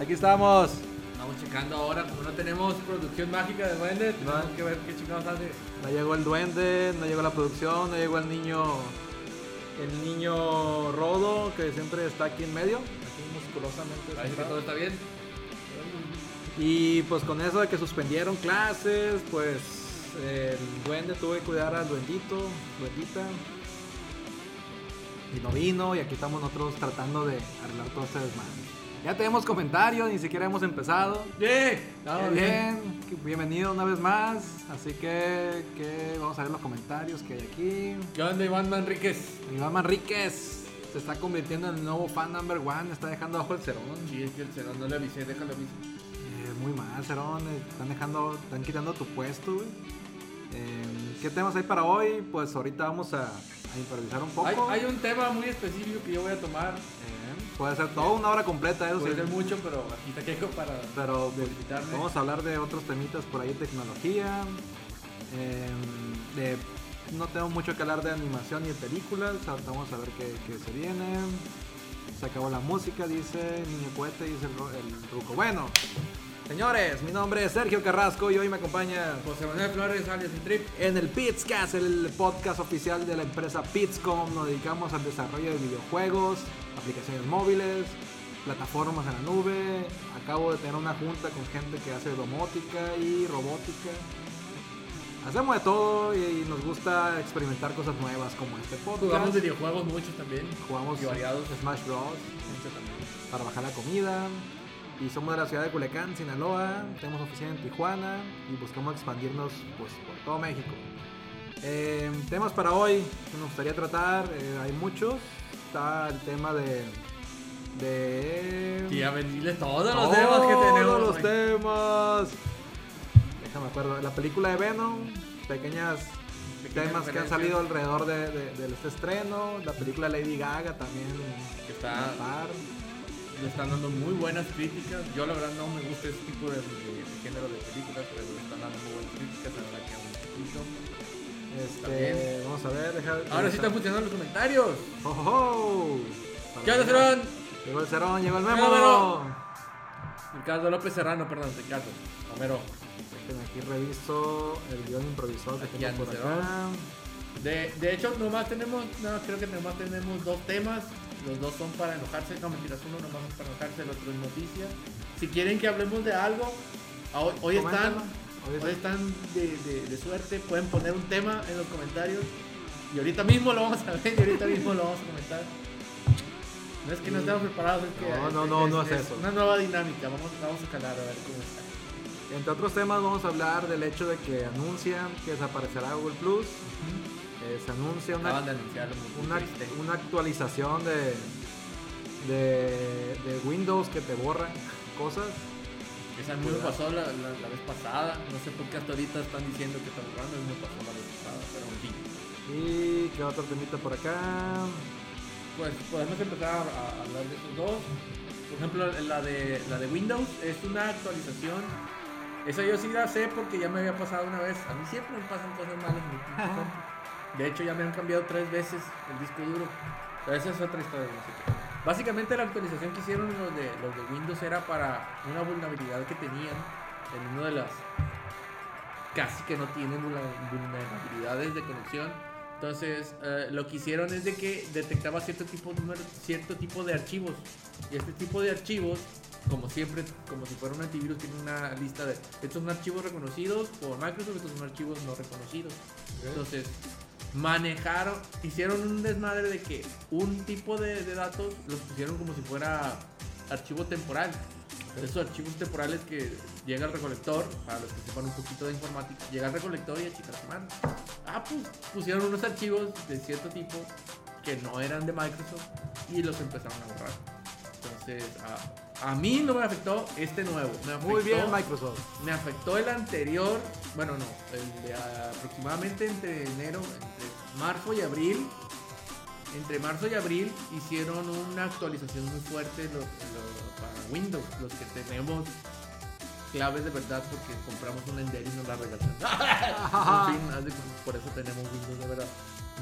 Aquí estamos. Estamos checando ahora, como no tenemos producción mágica de duende, tenemos No. que ver qué chingados hace. No llegó el duende, no llegó la producción, no llegó el niño. El niño Rodo, que siempre está aquí en medio. Aquí musculosamente. Parece que todo está bien. Y pues con eso de que suspendieron clases, pues el duende tuvo que cuidar al duendito, duendita. Y no vino, y aquí estamos nosotros tratando de arreglar todo este desmadre. Ya tenemos comentarios, ni siquiera hemos empezado. Estamos bien. bien, bienvenido una vez más. Así que, que vamos a ver los comentarios que hay aquí. ¿Qué onda, Iván Manríquez? Iván Manríquez se está convirtiendo en el nuevo fan number one, está dejando abajo el cerón. Sí, es que el cerón no le avisé, déjalo aviso. Eh, muy mal, Cerón. eh, Están dejando, están quitando tu puesto, güey. Eh, ¿Qué temas hay para hoy? Pues ahorita vamos a, a improvisar un poco. Hay, hay un tema muy específico que yo voy a tomar. Eh, puede ser toda una hora completa, eso Puede sí. ser mucho, pero aquí te quejo para Pero vamos a hablar de otros temitas por ahí, tecnología. eh, de, no tengo mucho que hablar de animación y de películas. Vamos a ver qué, qué se viene. Se acabó la música, dice Niño Cohete, dice el, el Ruco. Bueno, señores, mi nombre es Sergio Carrasco y hoy me acompaña José Manuel Flores, alias el Trip. en el Pitscast, el podcast oficial de la empresa Pitscom. Nos dedicamos al desarrollo de videojuegos, aplicaciones móviles, plataformas en la nube. Acabo de tener una junta con gente que hace domótica y robótica. Hacemos de todo y nos gusta experimentar cosas nuevas como este podcast. Jugamos videojuegos muchos también. Jugamos variados. Smash Bros. para bajar la comida. Y somos de la ciudad de Culiacán, Sinaloa. Tenemos oficina en Tijuana y buscamos expandirnos pues, por todo México. Eh, temas para hoy que nos gustaría tratar, eh, hay muchos. Está el tema de. de. Sí, a venirle todos los temas que tenemos. Todos los hoy. temas. Déjame acuerdo. La película de Venom, pequeñas temas que han salido alrededor de, de- de este estreno. La película Lady Gaga también. Que está. Le están dando muy buenas críticas. Yo la verdad no me gusta ese tipo de, de- de género de películas, pero le están dando muy buenas críticas. La verdad que aún. Este, vamos a ver, deja. Ahora sí están funcionando los comentarios. ¡Oh, oh, oh! ¿Qué onda, Cerón? Llegó el cerón, llegó el Memo. memo. Ricardo López Serrano, perdón, Ricardo. Homero. Aquí reviso el guion improvisado que Aquí tengo por acá. De, de hecho, nomás tenemos, no, creo que nomás tenemos dos temas. Los dos son para enojarse. No, mentiras, uno nomás es para enojarse, el otro es noticia. Si quieren que hablemos de algo, a- hoy, hoy están. Hoy están de, de- de suerte. Pueden poner un tema en los comentarios. Y ahorita mismo lo vamos a ver y ahorita mismo lo vamos a comentar. No es que no estemos preparados, es que No, no, no, no es eso. una nueva dinámica. Vamos, vamos a calar a ver cómo está. Entre otros temas vamos a hablar del hecho de que anuncian que desaparecerá Google Plus. Eh, se anuncia una, de una, una actualización de, de, de Windows que te borra cosas. Esa me pasó la, la- la vez pasada. No sé por qué hasta ahorita están diciendo que está borrando. Me pasó la vez pasada, pero en fin. Y qué otro temita por acá. Pues podemos empezar a, a hablar de esos dos. Por ejemplo, la de, la de Windows es una actualización. Esa yo sí la sé porque ya me había pasado una vez. A mí siempre me pasan cosas malas De hecho, ya me han cambiado tres veces el disco duro. Pero esa es otra historia. sé qué. Básicamente la actualización que hicieron los de, los de Windows era para una vulnerabilidad que tenían en una de las casi que no tienen vulner- vulnerabilidades de conexión. Entonces, eh, lo que hicieron es de que detectaba cierto tipo, número- cierto tipo de archivos. Y este tipo de archivos, como siempre, como si fuera un antivirus, tiene una lista de estos son archivos reconocidos por Microsoft, estos son archivos no reconocidos. Entonces, manejaron, hicieron un desmadre de que un tipo de, de datos los pusieron como si fuera archivo temporal. Esos archivos temporales que llega al recolector, para los que sepan un poquito de informática, llega al recolector y a chica su mano. Ah, pues pusieron unos archivos de cierto tipo que no eran de Microsoft y los empezaron a borrar. Entonces, a, a mí no me afectó este nuevo. Me Muy bien, afectó- Microsoft. me afectó el anterior, bueno, no, el de aproximadamente entre enero, entre marzo y abril. Entre marzo y abril hicieron una actualización muy fuerte lo- lo- para Windows, los que tenemos claves de verdad porque compramos una Ender y nos la regalaron. en fin, por eso tenemos Windows de verdad.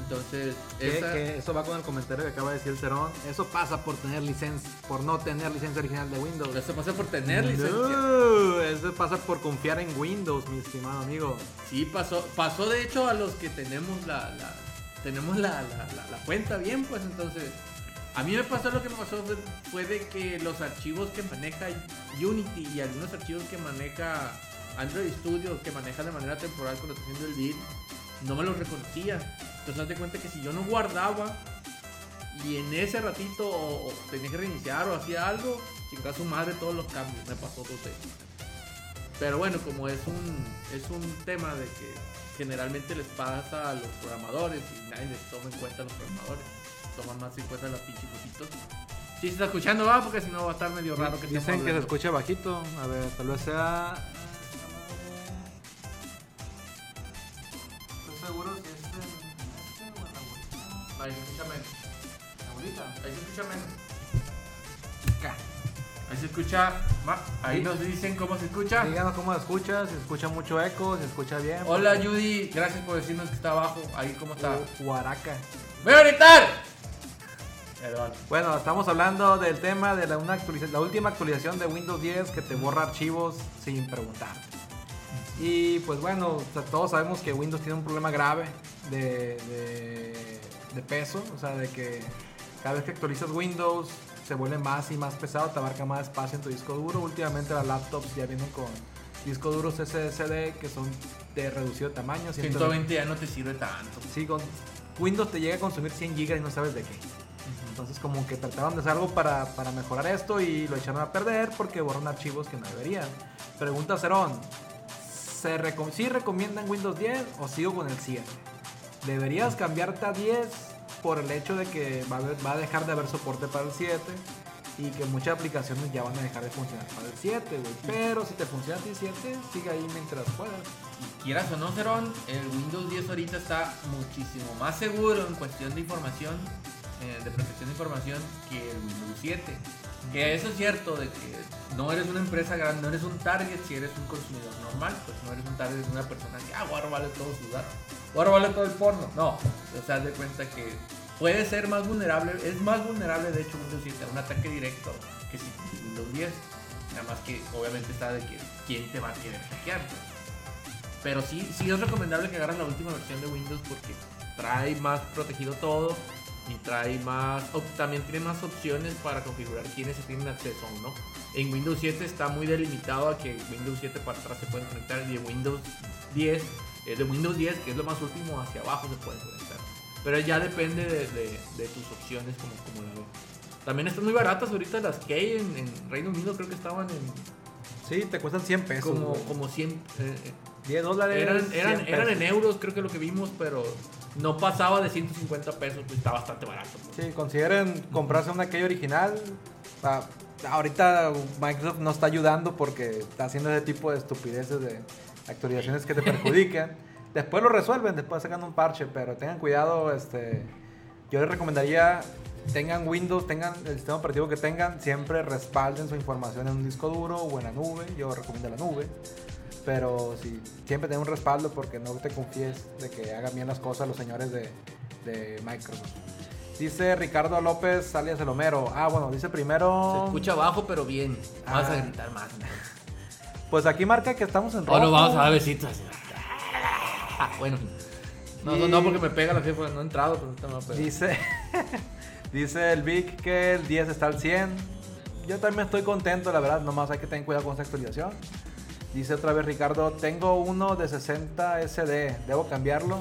Entonces, Que, esa- que eso va con el comentario que acaba de decir el Cerón. Eso pasa por tener licencia, por no tener licencia original de Windows. eso pasa por tener licencia. Eso pasa por confiar en Windows, mi estimado amigo. Sí, pasó, pasó de hecho a los que tenemos la, la- tenemos la, la- la- la cuenta bien, pues entonces. A mí me pasó lo que me pasó fue, fue de que los archivos que maneja Unity y algunos archivos que maneja Android Studio, que maneja de manera temporal cuando está haciendo el build, no me los reconocía. Entonces haz de cuenta que si yo no guardaba y en ese ratito o, o tenía que reiniciar o hacía algo, chingada su madre todos los cambios. Me pasó dos veces. Pero bueno, como es un, es un tema de que generalmente les pasa a los programadores y nadie les toma en cuenta a los programadores. Toman más en cuenta los pinches cositos. Sí, se está escuchando, va, porque si no va a estar medio raro que Dicen que se escucha bajito. A ver, tal vez sea. Seguro si es en este o en la abuelita. Ahí se escucha menos. ¿La? Ahí se escucha menos. Ahí se escucha. ma- Ahí Sí. nos dicen cómo se escucha. Díganos cómo se escucha, si se escucha mucho eco, si se escucha bien. Hola Judy, gracias por decirnos que está abajo. Ahí cómo está. Huaraca. ¡Voy a gritar! Perdón. Bueno, estamos hablando del tema de la, una actualiza- la última actualización de Windows 10 que te borra archivos sin preguntar. Y pues bueno, o sea, todos sabemos que Windows tiene un problema grave de, de- de peso, o sea, de que cada vez que actualizas Windows se vuelve más y más pesado, te abarca más espacio en tu disco duro. Últimamente las laptops ya vienen con discos duros SSD que son de reducido tamaño. 120 ya no te sirve tanto. Sí, con Windows te llega a consumir 100 GB y no sabes de qué. Entonces como que trataron de hacer algo para, para mejorar esto y lo echaron a perder porque borran archivos que no deberían. Pregunta Cerón, ¿se reco- ¿sí recomiendan Windows 10 o sigo con el 7? ¿Deberías cambiarte a 10 por el hecho de que va a, haber- va a dejar de haber soporte para el 7? Y que muchas aplicaciones ya van a dejar de funcionar para el 7, güey. Pero si te funciona a ti 7, sigue ahí mientras puedas. Y quieras o no, Cerón, el Windows 10 ahorita está muchísimo más seguro en cuestión de información, eh, de protección de información, que el Windows 7. Que eso es cierto, de que no eres una empresa grande, no eres un target si eres un consumidor normal, pues no eres un target de una persona que, ah, voy a robarle todos sus datos, voy robarle todo el porno. No, o sea, de cuenta que puede ser más vulnerable, es más vulnerable de hecho Windows 7 a un ataque directo que si Windows 10. Nada más que obviamente está de que quién te va a querer hackear. Pero sí, sí es recomendable que agarres la última versión de Windows porque trae más protegido todo y trae más, también tiene más opciones para configurar quiénes se tienen acceso o no. En Windows 7 está muy delimitado a que Windows 7 para atrás se pueden conectar y de Windows 10, eh, de Windows 10 que es lo más último hacia abajo se pueden conectar. Pero ya depende de, de- de tus opciones como, como la ves. También están muy baratas ahorita las que hay en, en Reino Unido, creo que estaban en Sí, te cuestan 100 pesos. como, como 100, eh, eh, 10 dólares. eran, 100 eran, eran en euros, creo que lo que vimos, pero no pasaba de 150 pesos, pues está bastante barato. pues. Sí, consideren comprarse una key original. Ah, ahorita Microsoft no está ayudando porque está haciendo ese tipo de estupideces de actualizaciones que te perjudican. después lo resuelven, después sacan un parche, pero tengan cuidado. Este, yo les recomendaría tengan Windows, tengan el sistema operativo que tengan, siempre respalden su información en un disco duro o en la nube. Yo recomiendo la nube. Pero sí, siempre ten un respaldo porque no te confíes de que hagan bien las cosas los señores de, de Microsoft. Dice Ricardo López, alias el Homero. Ah, bueno, dice primero. Se escucha bajo, pero bien. Vas Ah. a gritar más. Pues aquí marca que estamos en rojo. O nos vamos a dar besitos. Ah, bueno. No, no, no, porque me pega la jefa, no he entrado, pero ahorita me va a pegar. Dice, dice el Vic que el 10 está al 100. Yo también estoy contento, la verdad. Nomás hay que tener cuidado con esta actualización. Dice otra vez Ricardo, tengo uno de 60 SD. ¿Debo cambiarlo?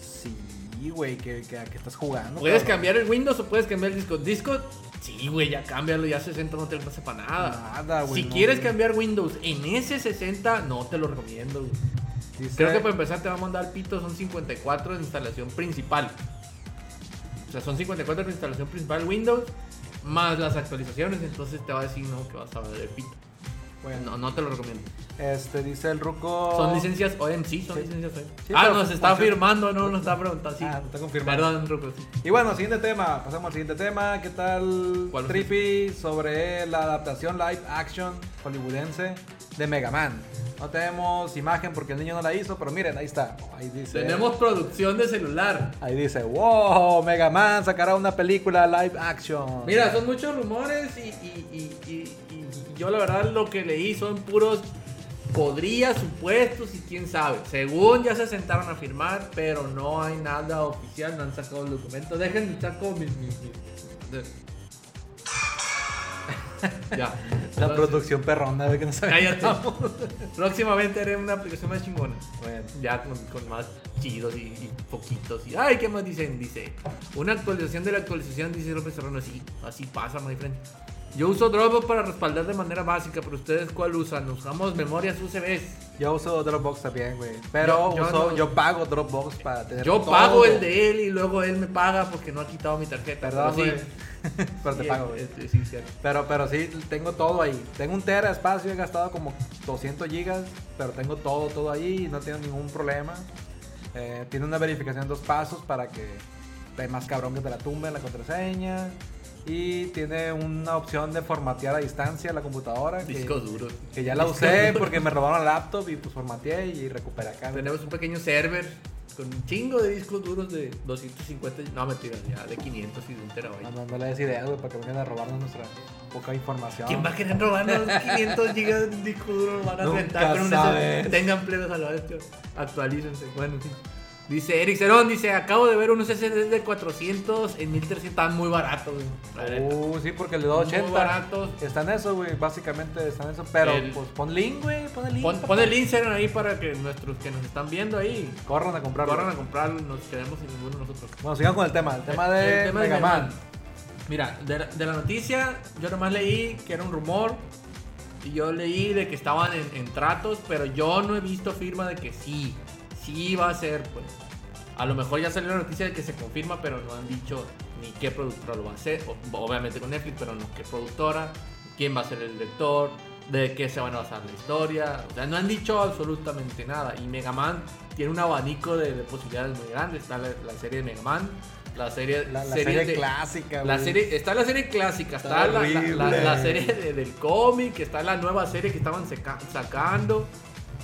Sí, güey, que, que, ¿a qué estás jugando? ¿Puedes cabrón? cambiar el Windows o puedes cambiar el disco? Disco, sí, güey, ya cámbialo, ya 60 no te alcanza para nada. Nada, güey, si no, quieres cambiar Windows en ese 60, no te lo recomiendo, güey. Dice- Creo que para empezar te va a mandar pito, son 54 de instalación principal. O sea, son 54 de instalación principal Windows, más las actualizaciones, entonces te va a decir no que vas a ver pito. Bueno, No, no te lo recomiendo. este dice el Ruco. Son licencias OEM, sí, son Sí. licencias OEM. Sí, ah, nos está firmando, no nos está preguntando, sí. Ah, está confirmado. Perdón, Ruco, sí. Y bueno, siguiente tema. Pasamos al siguiente tema. ¿Qué tal, ¿Cuál es Trippy? Sobre la adaptación live action hollywoodense de Mega Man. No tenemos imagen porque el niño no la hizo, pero miren, ahí está. Ahí dice. Tenemos producción de celular. Ahí dice, wow, Mega Man sacará una película live action. Mira, son muchos rumores y, y- y- y- y yo la verdad lo que leí son puros podría, supuestos y quién sabe. Según ya se sentaron a firmar, pero no hay nada oficial, no han sacado el documento. Dejen de estar con mis... mis- ya. La Entonces, producción perrona de que no sabe. Cállate. Próximamente haré una aplicación más chingona. Bueno. Ya con, con más chidos y, y poquitos. Y, ay, ¿qué más dicen? Dice, una actualización de la actualización, dice López Serrano. Sí, así pasa, my friend. Yo uso Dropbox para respaldar de manera básica, pero ustedes cuál usan? Usamos memorias UCBs. Yo uso Dropbox también, güey. Pero Yo- yo uso- no- yo pago Dropbox para tener Yo todo. pago el de él y luego él me paga porque no ha quitado mi tarjeta. Perdón, pero sí. pero te pago, güey. sí, cierto. Pero, pero sí, tengo todo ahí. Tengo un tera de espacio, he gastado como 200 gigas, pero tengo todo, todo ahí y no tengo ningún problema. Eh, tiene una verificación en dos pasos para que esté más cabrón que te la tumbe la contraseña. Y tiene una opción de formatear a distancia la computadora. Que, Discos duros. que ya la Discos usé duros. porque me robaron el laptop y pues formateé y recuperé acá. Tenemos un pequeño server con un chingo de discos duros de 250, no mentira, ya de 500 y de un terabyte. No, no, no le des ideas, güey, para que vengan a robarnos nuestra poca información. ¿Quién va a querer robarnos 500 gigas de un disco duro? Van a Nunca rentar con un. Tengan plenos a la tío. Actualícense. Bueno, sí. Dice Eric Cerón, dice, acabo de ver unos SSD de 400 en 1300, están muy baratos, güey. Uh, sí, porque el de 280 Muy baratos. está en eso, güey. Básicamente está en eso. Pero El- pues pon link, güey. Pon el link. Pon, el Instagram ahí para que nuestros que nos están viendo ahí Corran a comprarlo. corran a comprarlo, nos quedemos sin ninguno de nosotros. Bueno, sigan con el tema. El tema de El tema de Mega Mega Man. Man. Mira, de, la- de la noticia, yo nomás leí que era un rumor. Y yo leí de que estaban en, en tratos, pero yo no he visto firma de que sí. Sí va a ser, pues. A lo mejor ya salió la noticia de que se confirma, pero no han dicho ni qué productora lo va a hacer. Obviamente con Netflix, pero no qué productora, quién va a ser el director, de qué se van a basar la historia. O sea, no han dicho absolutamente nada. Y Mega Man tiene un abanico de, de posibilidades muy grandes. Está la, la serie de Mega Man, la serie, La, la serie serie de- clásica, la serie, está la serie clásica, está, Está la serie de- del cómic, está la nueva serie que estaban seca- sacando,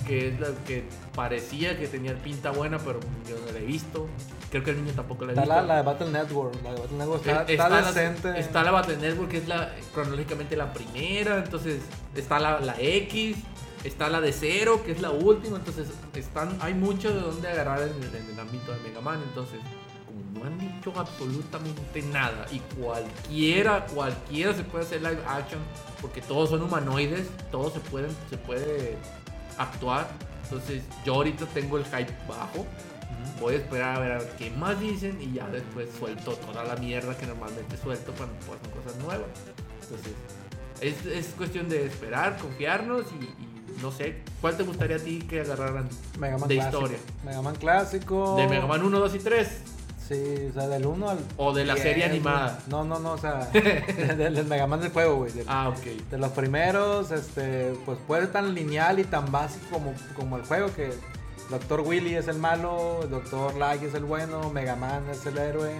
que es la que parecía que tenía pinta buena, pero yo no la he visto. Creo que el niño tampoco la ha Está visto. la, la de Battle Network. La de Battle Network está, Eh, está la- decente. está la Battle Network, que es la, cronológicamente la primera, entonces está la, la X, está la de cero, que es la última, entonces están, hay mucho de donde agarrar en el, en el ámbito de Mega Man, entonces como no han dicho absolutamente nada y cualquiera, cualquiera se puede hacer live action, porque todos son humanoides, todos se pueden, se puede actuar, entonces yo ahorita tengo el hype bajo, Voy a esperar a ver, a ver qué más dicen y ya después suelto toda la mierda que normalmente suelto cuando pasan cosas nuevas. Entonces, es, es cuestión de esperar, confiarnos y, y no sé, ¿cuál te gustaría a ti que agarraran Mega Man de clásico. historia? Mega Man clásico. ¿De Mega Man 1, 2 y 3? Sí, o sea, del 1 al. ¿O de la 10, serie animada? No, no, no, o sea. del, del Mega Man del juego, güey. del- Ah, ok. De los primeros, este, pues puede ser tan lineal y tan básico como, como el juego que Dr. Willy es el malo, Dr. Light es el bueno, Mega Man es el héroe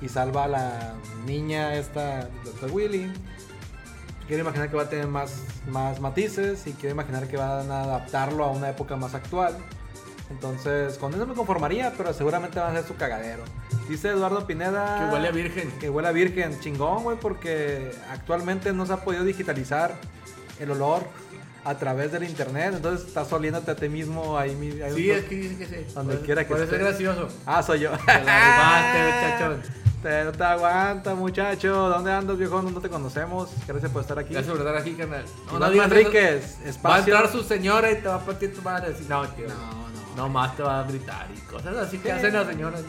y salva a la niña esta, Dr. Willy. Quiero imaginar que va a tener más, más matices y quiero imaginar que van a adaptarlo a una época más actual. Entonces, con eso me conformaría, pero seguramente va a ser su cagadero. Dice Eduardo Pineda. Que huele a virgen. Que huele a virgen, chingón, güey, porque actualmente no se ha podido digitalizar el olor a través del internet, entonces estás oliéndote a ti mismo ahí. mi- ahí Sí, es que dice que sí. Donde Puede- quiera que Puede esté. ser gracioso. Ah, soy yo. Te la muchachón. Te, no te aguanta, muchacho. ¿Dónde andas, viejo? No te conocemos. Gracias por estar aquí. Gracias por estar aquí, carnal. Iván digas eso. Manríquez, Va a espacio. entrar su señora y te va a partir tu madre. No, tío. No, no. Más te va a gritar y cosas así que hacen las señoras.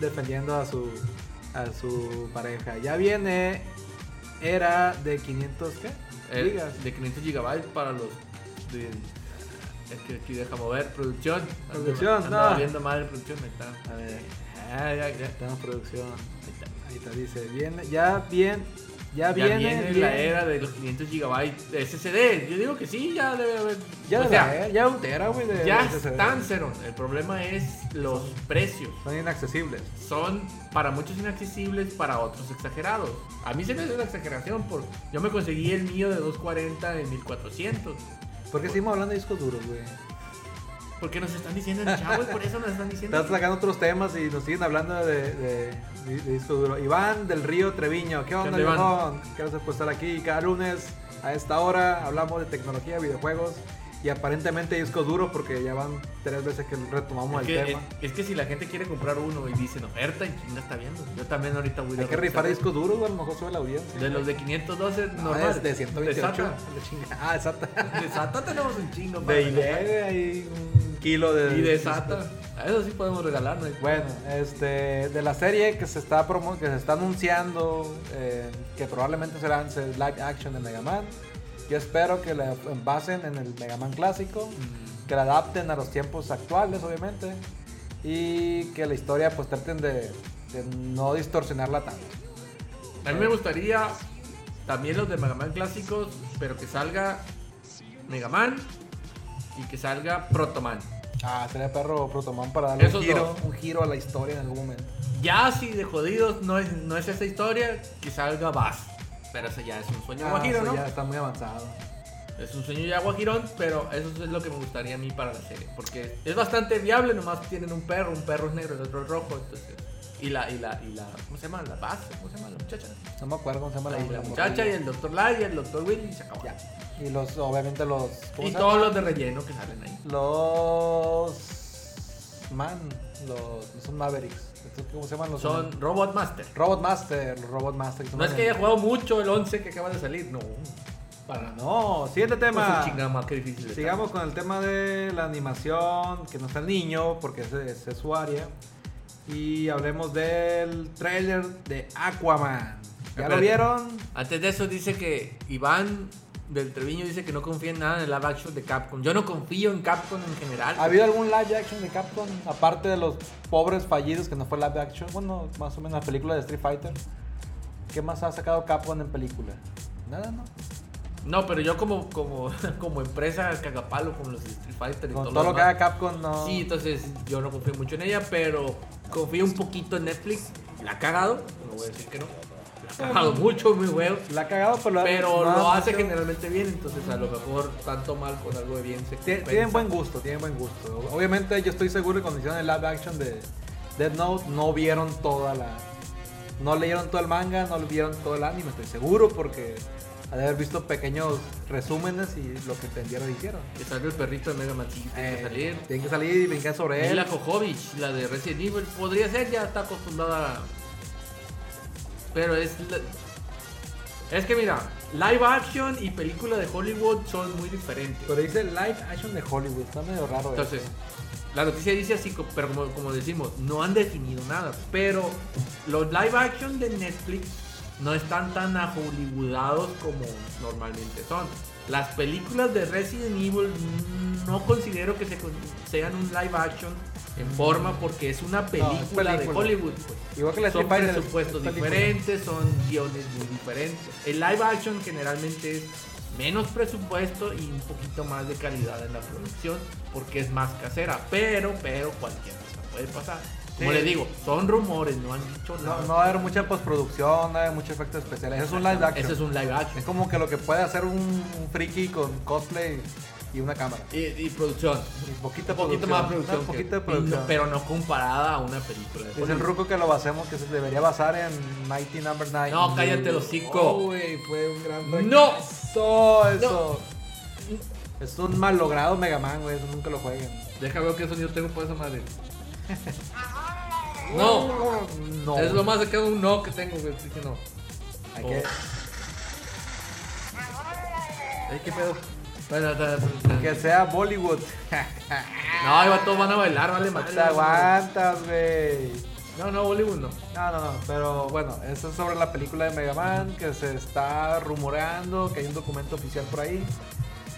defendiendo a su a su pareja. Ya viene era de 500 ¿qué? Eh, Gigas. de 500 gigabytes para los. de- es que aquí deja mover producción. Producción, anda no. viendo madre producción. Ahí está. A ver, Ah, ya, ya. tenemos producción. Ahí está. Ahí está, dice, viene, ya bien, ya, Ya viene, la era de los 500 gigabytes de SSD. Yo digo que sí, ya debe haber. Ya, sea, ya un tera, güey, de ya de están cero. El problema es los precios. Son inaccesibles. son para muchos inaccesibles, para otros exagerados. A mí se me hace una exageración, por, yo me conseguí el mío de 240 en 1400. ¿Por qué seguimos hablando de discos duros, güey? Porque nos están diciendo el chavo y por eso nos están diciendo. Estás sacando otros temas y nos siguen hablando de, de, de- de disco duro. Iván del Río Treviño, ¿qué onda? Iván? Gracias por estar aquí. Cada lunes a esta hora hablamos de tecnología, videojuegos y aparentemente discos duros porque ya van tres veces que retomamos Es el que, tema. es, es que si la gente quiere comprar uno y dicen oferta, y chinga está viendo. Yo también ahorita voy a Hay que rifar discos duros, güey, a lo mejor sube la audiencia. De los de 512 No, normal. es de 128. De Ah, exacto. De SATA tenemos un chingo. De. ILE hay un kilo de... Y de SATA. A eso sí podemos regalar, ¿no? Bueno, este, de la serie que se está promo que se está anunciando, eh, que probablemente será en live action de Mega Man. Yo espero que la basen en el Mega Man clásico, que la adapten a los tiempos actuales, obviamente, y que la historia pues traten de, de no distorsionarla tanto. A mí me gustaría también los de Mega Man clásicos, pero que salga Mega Man y que salga Proto Man. Ah, sería perro Protoman para darle un Esos giro, dos. un giro a la historia en algún momento. Ya si de jodidos no es, no es esa historia, que salga Bass. Pero ese ya es un sueño Ah, guajiro, ¿no? ya está muy avanzado. Es un sueño ya guajirón, pero eso es lo que me gustaría a mí para la serie. Porque es bastante viable, nomás tienen un perro, un perro es negro, el otro es rojo, entonces... Y la, y la, y la, ¿cómo se llama? La Bass, ¿cómo se llama la muchacha? No me acuerdo cómo se llama La, la la muchacha y el Dr. Light y el Dr. Willy y se acabó. Ya. Y los, obviamente los... ¿cómo Y todos los de relleno que salen ahí. Los. Man, los. Son Mavericks. ¿Cómo se llaman los? Son Robot Master. Robot Master. los Robot Master. No es que haya jugado mucho el 11 que acaba de salir, no. Para. No, siguiente Pues tema. más que difícil. Sigamos con el tema de la animación, que no está el niño, porque ese, ese es su área. Y hablemos del trailer de Aquaman. ¿Ya lo vieron? Antes de eso dice que Iván del Treviño dice que no confía en nada en el live action de Capcom. Yo no confío en Capcom en general. ¿Ha habido algún live action de Capcom? Aparte de los pobres fallidos que no fue live action. Bueno, más o menos la película de Street Fighter. ¿Qué más ha sacado Capcom en película? Nada, ¿no? No, pero yo como, como, como empresa cagapalo con los Street Fighter y Con todo, todo lo que haga Capcom, no. Sí, entonces yo no confío mucho en ella, pero confío un poquito en Netflix. La ha cagado, no voy a decir que no. Ha cagado mucho, muy huevo. La ha cagado, pero, Pero lo ha hace hecho- generalmente bien, entonces a lo mejor tanto mal con algo de bien se Tie- compensa. Tienen buen gusto, tienen buen gusto. Obviamente yo estoy seguro que cuando hicieron el live action de Dead Note no vieron toda la... No leyeron todo el manga, no vieron todo el anime, estoy seguro porque al haber visto pequeños resúmenes y lo que entendieron hicieron. Que sale el perrito de Mega Man, sí, tiene que Eh, salir. Tienen que salir y brincar sobre Y él. la Kojovic, la de Resident Evil, podría ser, ya está acostumbrada. a- Pero es. Es que mira, live action y película de Hollywood son muy diferentes. Pero dice live action de Hollywood, está medio raro Entonces, eso. la noticia dice así, pero como, como decimos, no han definido nada. Pero los live action de Netflix no están tan a hollywoodados como normalmente son. Las películas de Resident Evil mm, no considero que se sean un live action en forma porque es una película, de película. Hollywood. pues. Igual que la Son presupuestos es diferentes, son guiones muy diferentes. El live action generalmente es menos presupuesto y un poquito más de calidad en la producción porque es más casera. Pero, pero cualquier cosa puede pasar. Como Sí. le digo, son rumores, no han dicho nada. No, no va a haber mucha postproducción, no va a haber muchos efectos especiales. Eso es un live action. Ese es un live action. Es como que lo que puede hacer un, un friki con cosplay y una cámara. Y, y producción. Y poquita poquito más producción. Un que- poquito de y producción. no- pero no comparada a una película. es el ruco que lo basemos, que se debería basar en Mighty Number 9. No, cállate. Oh, güey, fue un gran No. fracaso, eso. Es un mal logrado Mega Man, güey, eso nunca lo jueguen. Deja ver qué sonido tengo por esa madre. No. No. Es lo más de un no que tengo, güey. Así que no. Hay Oh. que- Ay, qué pedo. Que sea Bollywood. No, ahí va, todos van a bailar, vale No te aguantas, güey. No, no, Bollywood no. No, no, no, pero bueno, eso es sobre la película de Mega Man que se está rumoreando, que hay un documento oficial por ahí.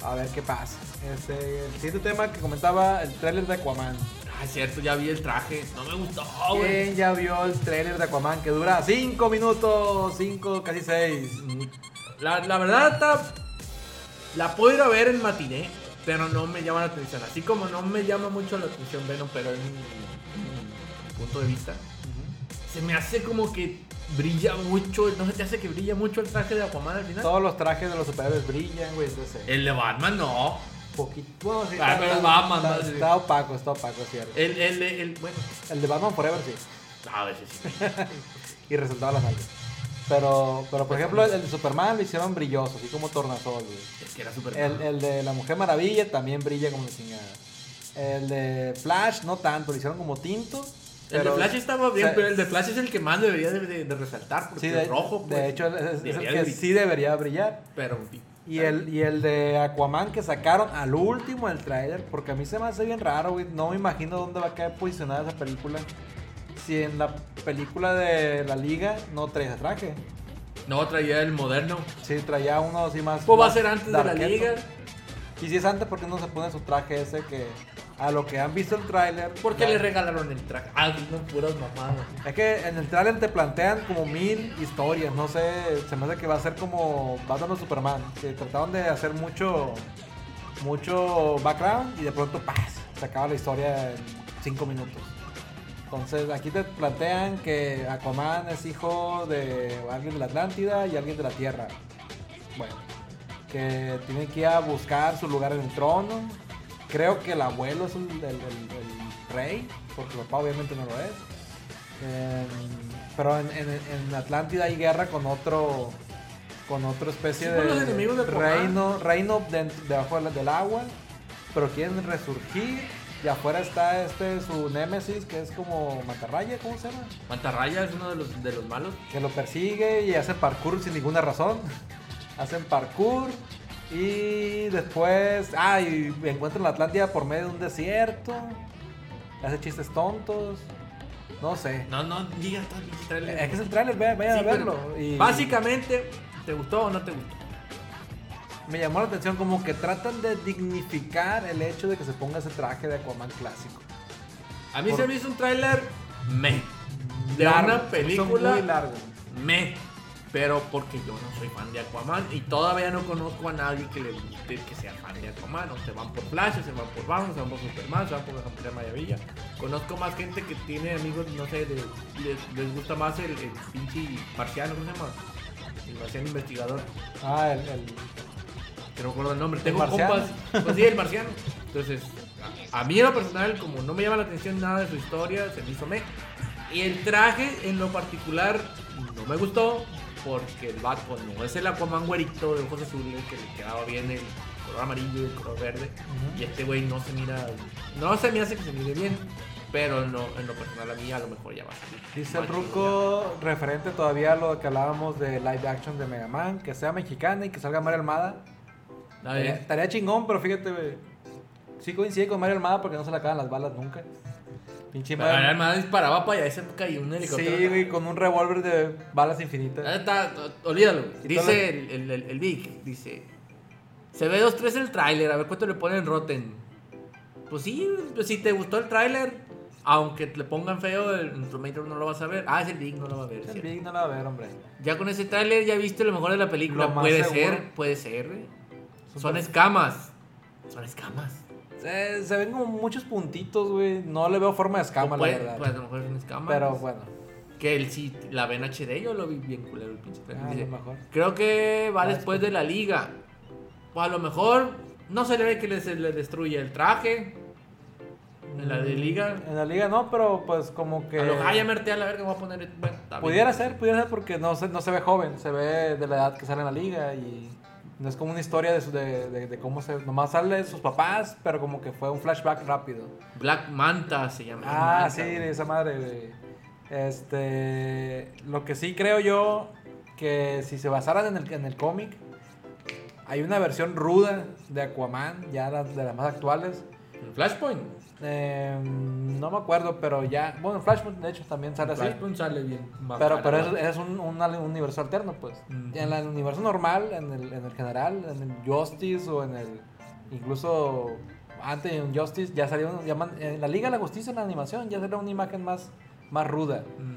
A ver qué pasa. Este, el siguiente tema que comentaba, el tráiler de Aquaman. Ah, es cierto, ya vi el traje. No me gustó, güey. ¿Quién ya vio el tráiler de Aquaman que dura 5 minutos, 5, casi 6? La, la verdad está. La puedo ir a ver en matiné, pero no me llama la atención. Así como no me llama mucho la atención Venom, pero en mi, punto de vista. Se me hace como que brilla mucho. ¿No se te hace que brilla mucho el traje de Aquaman al final? Todos los trajes de los superhéroes brillan, güey, entonces. El de Batman no. Poquito. Bueno, sí, Ah, está, pero está- Batman, está- ¿no? Sí. está opaco, está opaco, es cierto. El, el, el, bueno, El de Batman Forever sí. a veces sí. Y resaltaba las algas. Pero, pero por ejemplo, el de Superman lo hicieron brilloso, así como tornasol, güey. Es que era súper El, el de la Mujer Maravilla también brilla como chingada. El de Flash no tanto, lo hicieron como tinto. El de pero- Flash estaba bien, o sea, pero el de Flash es el que más debería de, de- de resaltar, porque Sí, de, es rojo, pues. de hecho es, es el que de sí debería brillar. Pero, Y el, y el de Aquaman que sacaron al último del trailer, porque a mí se me hace bien raro, güey. No me imagino dónde va a quedar posicionada esa película. Si en la película de la liga no ese traje. no traía el moderno. Sí, traía uno así más. Pues va a ser antes de la liga. Y si es antes, ¿por qué no se pone su traje ese que a lo que han visto el tráiler? ¿Por qué ya- le regalaron el traje? Ah, no, puras mamadas. Es que en el tráiler te plantean como mil historias, no sé, se me hace que va a ser como Batman o Superman, que trataron de hacer mucho mucho background y de pronto ¡paz! se acaba la historia en cinco minutos. Entonces aquí te plantean que Aquaman es hijo de alguien de la Atlántida y alguien de la Tierra. Bueno, que tiene que ir a buscar su lugar en el trono. Creo que el abuelo es el, el- el- el rey, porque el papá obviamente no lo es. Em, pero en, en- en Atlántida hay guerra con otro con otra especie Sí, de reino reino de- debajo del, del agua pero quieren resurgir y afuera está este su némesis que es como mantarraya cómo se llama Mantarraya es uno de los, de los malos. que lo persigue y hace parkour sin ninguna razón hacen parkour y después ah y encuentran la Atlántida por medio de un desierto hace chistes tontos no sé No, no, diga el trailer. es que es el trailer, vayan, Sí, a verlo. Y Básicamente, ¿te gustó o no te gustó? Me llamó la atención como que tratan de dignificar el hecho de que se ponga ese traje de Aquaman clásico. A mí Por- se me hizo un tráiler me. De Largo, una película muy largo. me. Pero porque yo no soy fan de Aquaman y todavía no conozco a nadie que le guste que sea fan de Aquaman. O se van por Flash, se van por Batman, se van por Superman, se van por la Mujer Maravilla. Conozco más gente que tiene amigos, no sé, de- les, les gusta más el, el pinche marciano, ¿cómo se llama? El marciano investigador. Ah, el, el- que no me acuerdo el nombre. ¿El Tengo marciano? compas. Pues sí, el marciano. Entonces, a, a mí en lo personal, como no me llama la atención nada de su historia, se me hizo me. Y el traje en lo particular no me gustó porque el pues, no es el Aquaman güerito de ojos azules que le quedaba bien el color amarillo y el color verde. Ujú. Y este güey no se mira, no se me hace que se mire bien. Pero en lo, en lo personal a mí a lo mejor ya va a salir. dice el Ruco referente todavía a lo que hablábamos de live action de Mega Man, que sea mexicana y que salga Mario Almada. Estaría, chingón, pero fíjate, güey, sí coincide con Mario Almada porque no se le acaban las balas nunca. Pinche Mario. además disparaba para allá y se cayó un helicóptero. Sí, güey, con un revólver de balas infinitas. Ahí está, olvídalo. Dice lo- el, el, el, el Vic, dice. Se ve 2-3 el tráiler, a ver cuánto le ponen en Rotten. Pues sí, pues si te gustó el tráiler, aunque le pongan feo, el Instrumentor no lo vas a ver. Ah, es el Vic, no lo va a ver. El ¿cierto? Big no la va a ver, hombre. Ya con ese tráiler ya viste lo mejor de la película. Lo Puede seguro. ser, puede ser. Son escamas. Son escamas. Se, se ven como muchos puntitos, güey. No le veo forma de escama, la verdad. pues a lo mejor son escamas. Pero bueno, Que el si la ven HD, yo lo vi bien culero el pinche ah, Dice, mejor. Creo que va Ah, después de la liga. O a lo mejor no se le ve que le, se le destruye el traje. En la de liga. En la liga no, pero pues como que. A lo ah, ya me harté a la verga, voy a poner. Bueno, está bien. Pudiera ser, pudiera ser porque no se, no se ve joven, se ve de la edad que sale en la liga y no es como una historia de, su- de, de- de cómo se. Nomás sale de sus papás, pero como que fue un flashback rápido. Black Manta se llama. Ah, Manta, sí, de esa madre, güey. Este. Lo que sí creo yo, que si se basaran en el, en el cómic, hay una versión ruda de Aquaman, ya de las más actuales. En Flashpoint. Eh, no me acuerdo, pero ya. Bueno, Flashpoint de hecho también sale así. Flashpoint sale bien. Pero, pero es, es un, universo alterno, pues. En el universo normal, en el, en el general, en el Justice o en el. Incluso antes en Justice ya salió. ya man- en la Liga de la Justicia en la animación ya salió una imagen más, más ruda. Mm.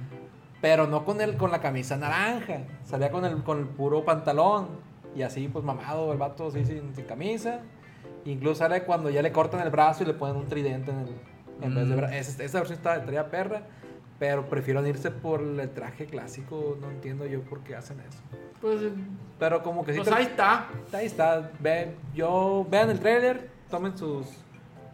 Pero no con, el, con la camisa naranja. Salía con el, con el puro pantalón. Y así, pues mamado, el vato así sin, sin camisa. Incluso sale cuando ya le cortan el brazo y le ponen un tridente en, el, en vez de Mm. brazo. Esa, esa versión está, estaría perra. Pero prefiero irse por el traje clásico. No entiendo yo por qué hacen eso. Pues, Pero como que sí. pues ahí está. Ahí está. Ve, yo, vean el trailer. tomen sus,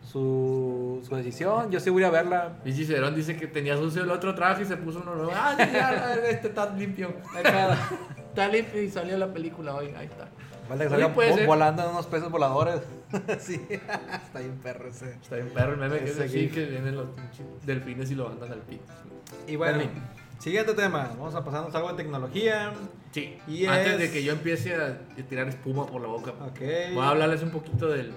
su, su decisión. Yo sí voy a verla. Y Cicerón dice que tenía sucio el otro traje y se puso uno nuevo. Ah, sí, ya, este está limpio. Está limpio y salió la película hoy. Ahí está. Vale, que Sí, salgan volando en unos peces voladores. sí, está bien perro ese. Está bien perro el meme que es así que vienen los delfines y lo mandan al pito. Y bueno, siguiente tema. Vamos a pasarnos algo de tecnología. Sí. Y Antes es- de que yo empiece a tirar espuma por la boca, Ok. voy a hablarles un poquito del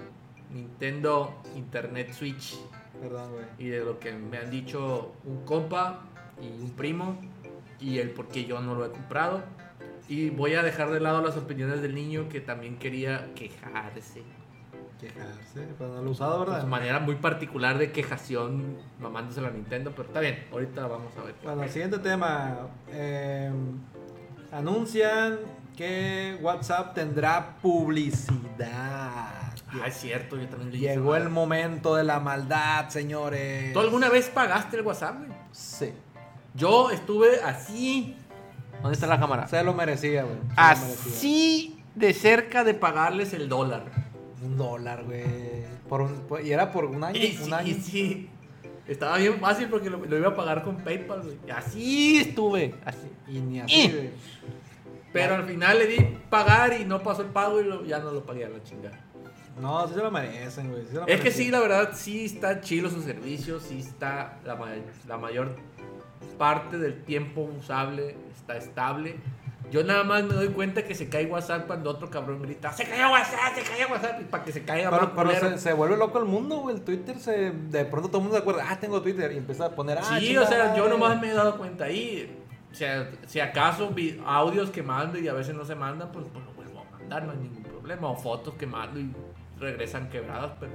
Nintendo Internet Switch Perdón, güey. y de lo que me han dicho un compa y un primo y el por qué yo no lo he comprado. Y voy a dejar de lado las opiniones del niño que también quería quejarse. Quejarse, pero no lo he usado, ¿verdad? su manera muy particular de quejación mamándose la Nintendo, pero está bien, ahorita vamos a ver. Bueno, siguiente tema. Eh, anuncian que WhatsApp tendrá publicidad. Ah, es cierto, yo también leí Llegó eso. el momento de la maldad, señores. ¿Tú alguna vez pagaste el WhatsApp, güey? Sí. Yo estuve así. ¿Dónde está la cámara? Se lo merecía, güey. Así de cerca de pagarles el dólar. Un dólar, güey. Por un, por- y era por un año. Y un sí, año. sí. Estaba bien fácil porque lo, lo iba a pagar con PayPal, güey. Así estuve. Así. Y ni así, güey. Pero al final le di pagar y no pasó el pago y lo- ya no lo pagué a la chingada. No, sí se lo merecen, güey. sí Es que sí, la verdad, sí está chido su servicio, sí está la, la mayor parte del tiempo usable, está estable. Yo nada más me doy cuenta que se cae WhatsApp cuando otro cabrón grita, se cayó WhatsApp, se cayó WhatsApp, y para que se caiga Pero, pero se, se vuelve loco el mundo, güey. El Twitter se. De pronto todo el mundo se acuerda, ah, tengo Twitter. Y empieza a poner, ah, Sí, chingada o sea, yo nomás me he dado cuenta ahí. O sea, si acaso vi audios que mando y a veces no se mandan, pues, pues lo vuelvo a mandar, no hay ningún problema. O fotos que mando y regresan quebradas, pero.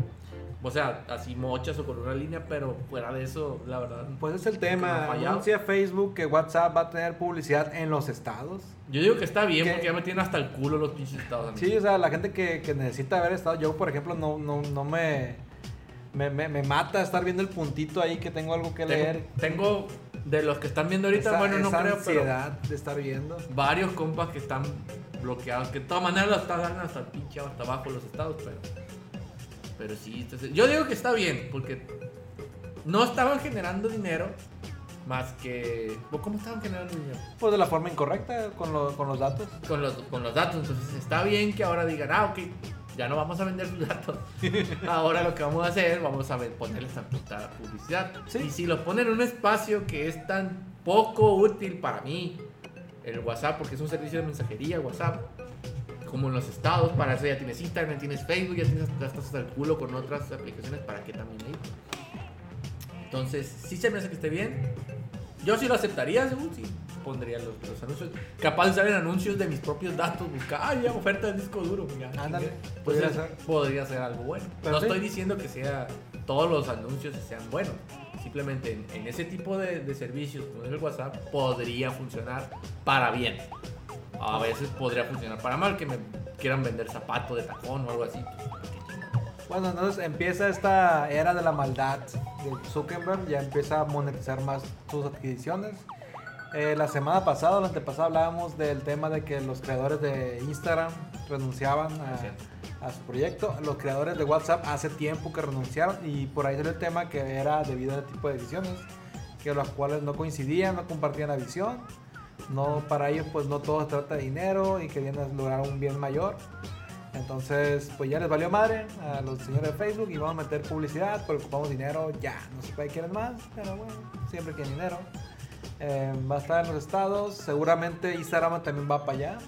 O sea, así mochas o con una línea, pero fuera de eso, la verdad. Pues es el tema. Anuncia Facebook que WhatsApp va a tener publicidad en los estados. Yo digo que está bien ¿Qué? porque ya me tienen hasta el culo los pinches estados. Sí, o sea, la gente que, que necesita ver estado. Yo, por ejemplo, no, no, no me, me, me. me mata estar viendo el puntito ahí que tengo algo que leer. Tengo, de los que están viendo ahorita, Esa- bueno, no creo, pero ansiedad de estar viendo. varios compas que están bloqueados, que de todas maneras lo están hasta el pinche hasta abajo los estados, pero. Pero sí, entonces, yo digo que está bien, porque no estaban generando dinero más que. ¿o ¿Cómo estaban generando dinero? Pues de la forma incorrecta con, lo- con los datos. Con los, con los datos. Entonces está bien que ahora digan, ah, ok, ya no vamos a vender sus datos. ahora lo que vamos a hacer, vamos a ponerles tanta publicidad. Sí. Y si los ponen en un espacio que es tan poco útil para mí, el WhatsApp, porque es un servicio de mensajería, WhatsApp, como en los estados, para eso ya tienes Instagram, tienes Facebook, ya tienes estás hasta el culo con otras aplicaciones, ¿para qué también ahí? Entonces, sí se me hace que esté bien. Yo sí lo aceptaría, según sí. Pondría los, los anuncios. Capaz de salen anuncios de mis propios datos. Buscar, ah, ya, oferta de disco duro. Ya, Ándale, Pues, ser. podría ser algo bueno. Pero no sí. estoy diciendo que sea todos los anuncios sean buenos. Simplemente en, en ese tipo de, de servicios como es el WhatsApp podría funcionar para bien. A veces podría funcionar para mal, que me quieran vender zapato de tacón o algo así. Bueno, entonces empieza esta era de la maldad de Zuckerberg, ya empieza a monetizar más sus adquisiciones. Eh, la semana pasada, la antepasada, hablábamos del tema de que los creadores de Instagram renunciaban a, a su proyecto. Los creadores de WhatsApp hace tiempo que renunciaron y por ahí salió el tema que era debido a este tipo de decisiones, que las cuales no coincidían, no compartían la visión. No, para ellos pues no todo se trata de dinero y querían lograr un bien mayor. Entonces, pues ya les valió madre a los señores de Facebook y vamos a meter publicidad porque ocupamos dinero ya. No sé qué quieren más, pero bueno, siempre quieren dinero. Eh, va a estar en los estados, seguramente Instagram también va para allá.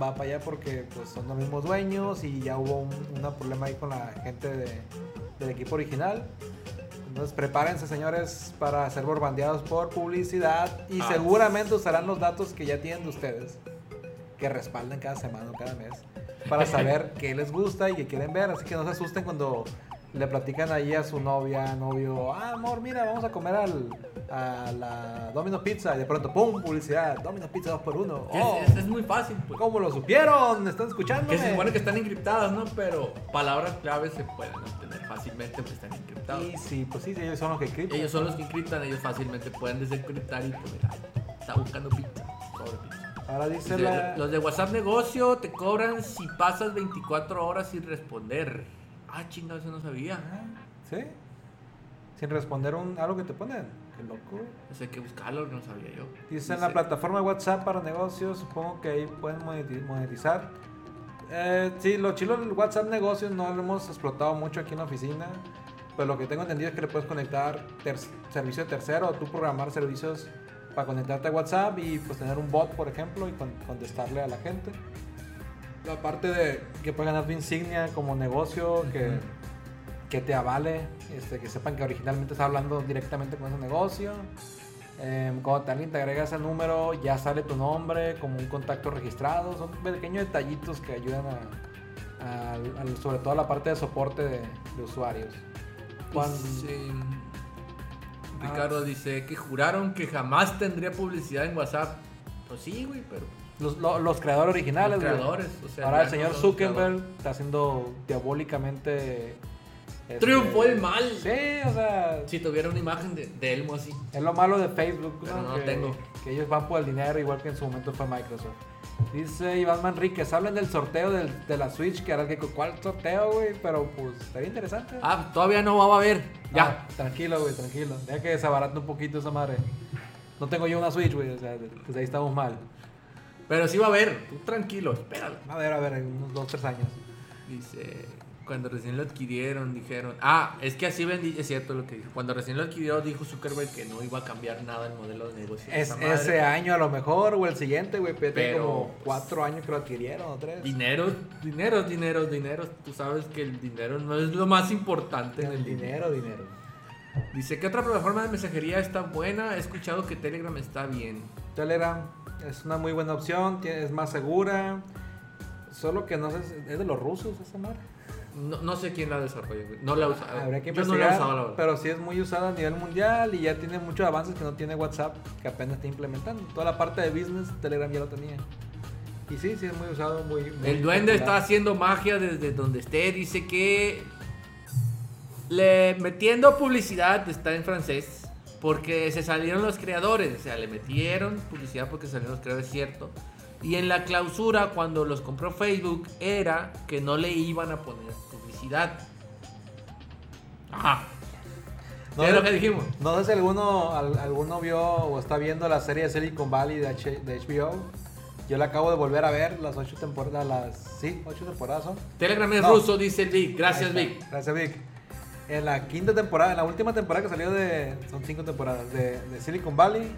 Va para allá porque pues son los mismos dueños y ya hubo un una problema ahí con la gente de- del equipo original. Entonces prepárense señores para ser borbandeados por publicidad y Ah. seguramente usarán los datos que ya tienen de ustedes, que respaldan cada semana o cada mes, para saber qué les gusta y qué quieren ver. Así que no se asusten cuando le platican ahí a su novia, novio, ah, amor, mira, vamos a comer al, a la Domino Pizza y de pronto, ¡pum! Publicidad, Domino Pizza 2 por 1 Que es- es, es muy fácil, pues. ¿Cómo lo supieron? ¿Están escuchando? Que se supone que están encriptadas, ¿no? Pero palabras claves se pueden obtener fácilmente porque están encriptadas. Y sí, pues sí, ellos son los que criptan. Ellos son los que encriptan, ellos fácilmente pueden desencriptar y pues mira, está buscando pizza, sobre pizza. Ahora dice la... Los de WhatsApp negocio te cobran si pasas 24 horas sin responder. Ah, chingada, eso no sabía. ¿Sí? Sin responder un, algo que te ponen. Qué loco. Eso hay que buscarlo, no sabía yo. Dice en la plataforma WhatsApp para negocios, supongo que ahí pueden moneti- monetizar. Eh, sí, lo chilo del WhatsApp negocios no lo hemos explotado mucho aquí en la oficina. Pero lo que tengo entendido es que le puedes conectar servicio de tercero o tú programar servicios para conectarte a WhatsApp y pues tener un bot, por ejemplo, y con- contestarle a la gente. La parte de que puedes ganar tu insignia como negocio, que, que te avale, este, que sepan que originalmente estás hablando directamente con ese negocio. Eh, cuando alguien te agrega ese número, ya sale tu nombre como un contacto registrado. Son pequeños detallitos que ayudan a, sobre todo a la parte de soporte de, de usuarios. Cuando- Dice- Ah. Ricardo dice que juraron que jamás tendría publicidad en WhatsApp. Pues sí, güey, pero. Los, lo- los creadores originales. Los creadores, o sea, Ahora el no señor son Zuckerberg está haciendo diabólicamente. este, Triunfó el mal. Sí, o sea, Si tuviera una imagen de, de Elmo así. Es lo malo de Facebook, Pero ¿no? no que, tengo. que ellos van por el dinero, igual que en su momento fue Microsoft. Dice Iván Manríquez, hablen del sorteo del- de la Switch, que ahora que ¿cuál sorteo, güey? Pero pues estaría interesante. Ah, todavía no va a haber. Ya. Ah, tranquilo, güey, tranquilo. Deja que desabarate un poquito esa madre. No tengo yo una Switch, güey, o sea, desde ahí estamos mal. Pero sí va a haber. Tú tranquilo, espéralo. A ver, a ver, en unos 2, 3 años. Dice, cuando recién lo adquirieron, dijeron, ah, es que así ven, es cierto lo que dijo. Cuando recién lo adquirió, dijo Zuckerberg que no iba a cambiar nada el modelo de negocio. Es, ese año a lo mejor, o el siguiente, güey, pero como pues, 4 años que lo adquirieron, o 3. Dinero, dinero, dinero, dinero. Tú sabes que el dinero no es lo más importante en el dinero. dinero, dinero. Dice, ¿qué otra plataforma de mensajería está buena? He escuchado que Telegram está bien. Telegram es una muy buena opción, es más segura. Solo que no sé, es de los rusos esa madre. No, no sé quién la desarrolló, güey. No la usado. Habría que Yo no la verdad. pero sí es muy usada a nivel mundial y ya tiene muchos avances que no tiene WhatsApp, que apenas está implementando. Toda la parte de business, Telegram ya lo tenía. Y sí, sí es muy usado, muy... muy El duende está haciendo magia desde donde esté. Dice que le metiendo publicidad está en francés porque se salieron los creadores. O sea, le metieron publicidad porque salieron los creadores, cierto. Y en la clausura, cuando los compró Facebook, era que no le iban a poner publicidad. Ajá. No, ¿Qué es lo que dijimos? No sé si alguno, al- alguno vio o está viendo la serie de Silicon Valley de, H- de HBO. Yo la acabo de volver a ver, las ocho temporadas, las... Sí, ocho temporadas son. Telegram es No. ruso, dice Vic. Gracias. Vic. Gracias, Vic. En la quinta temporada, en la última temporada que salió de. Son cinco temporadas de, de Silicon Valley.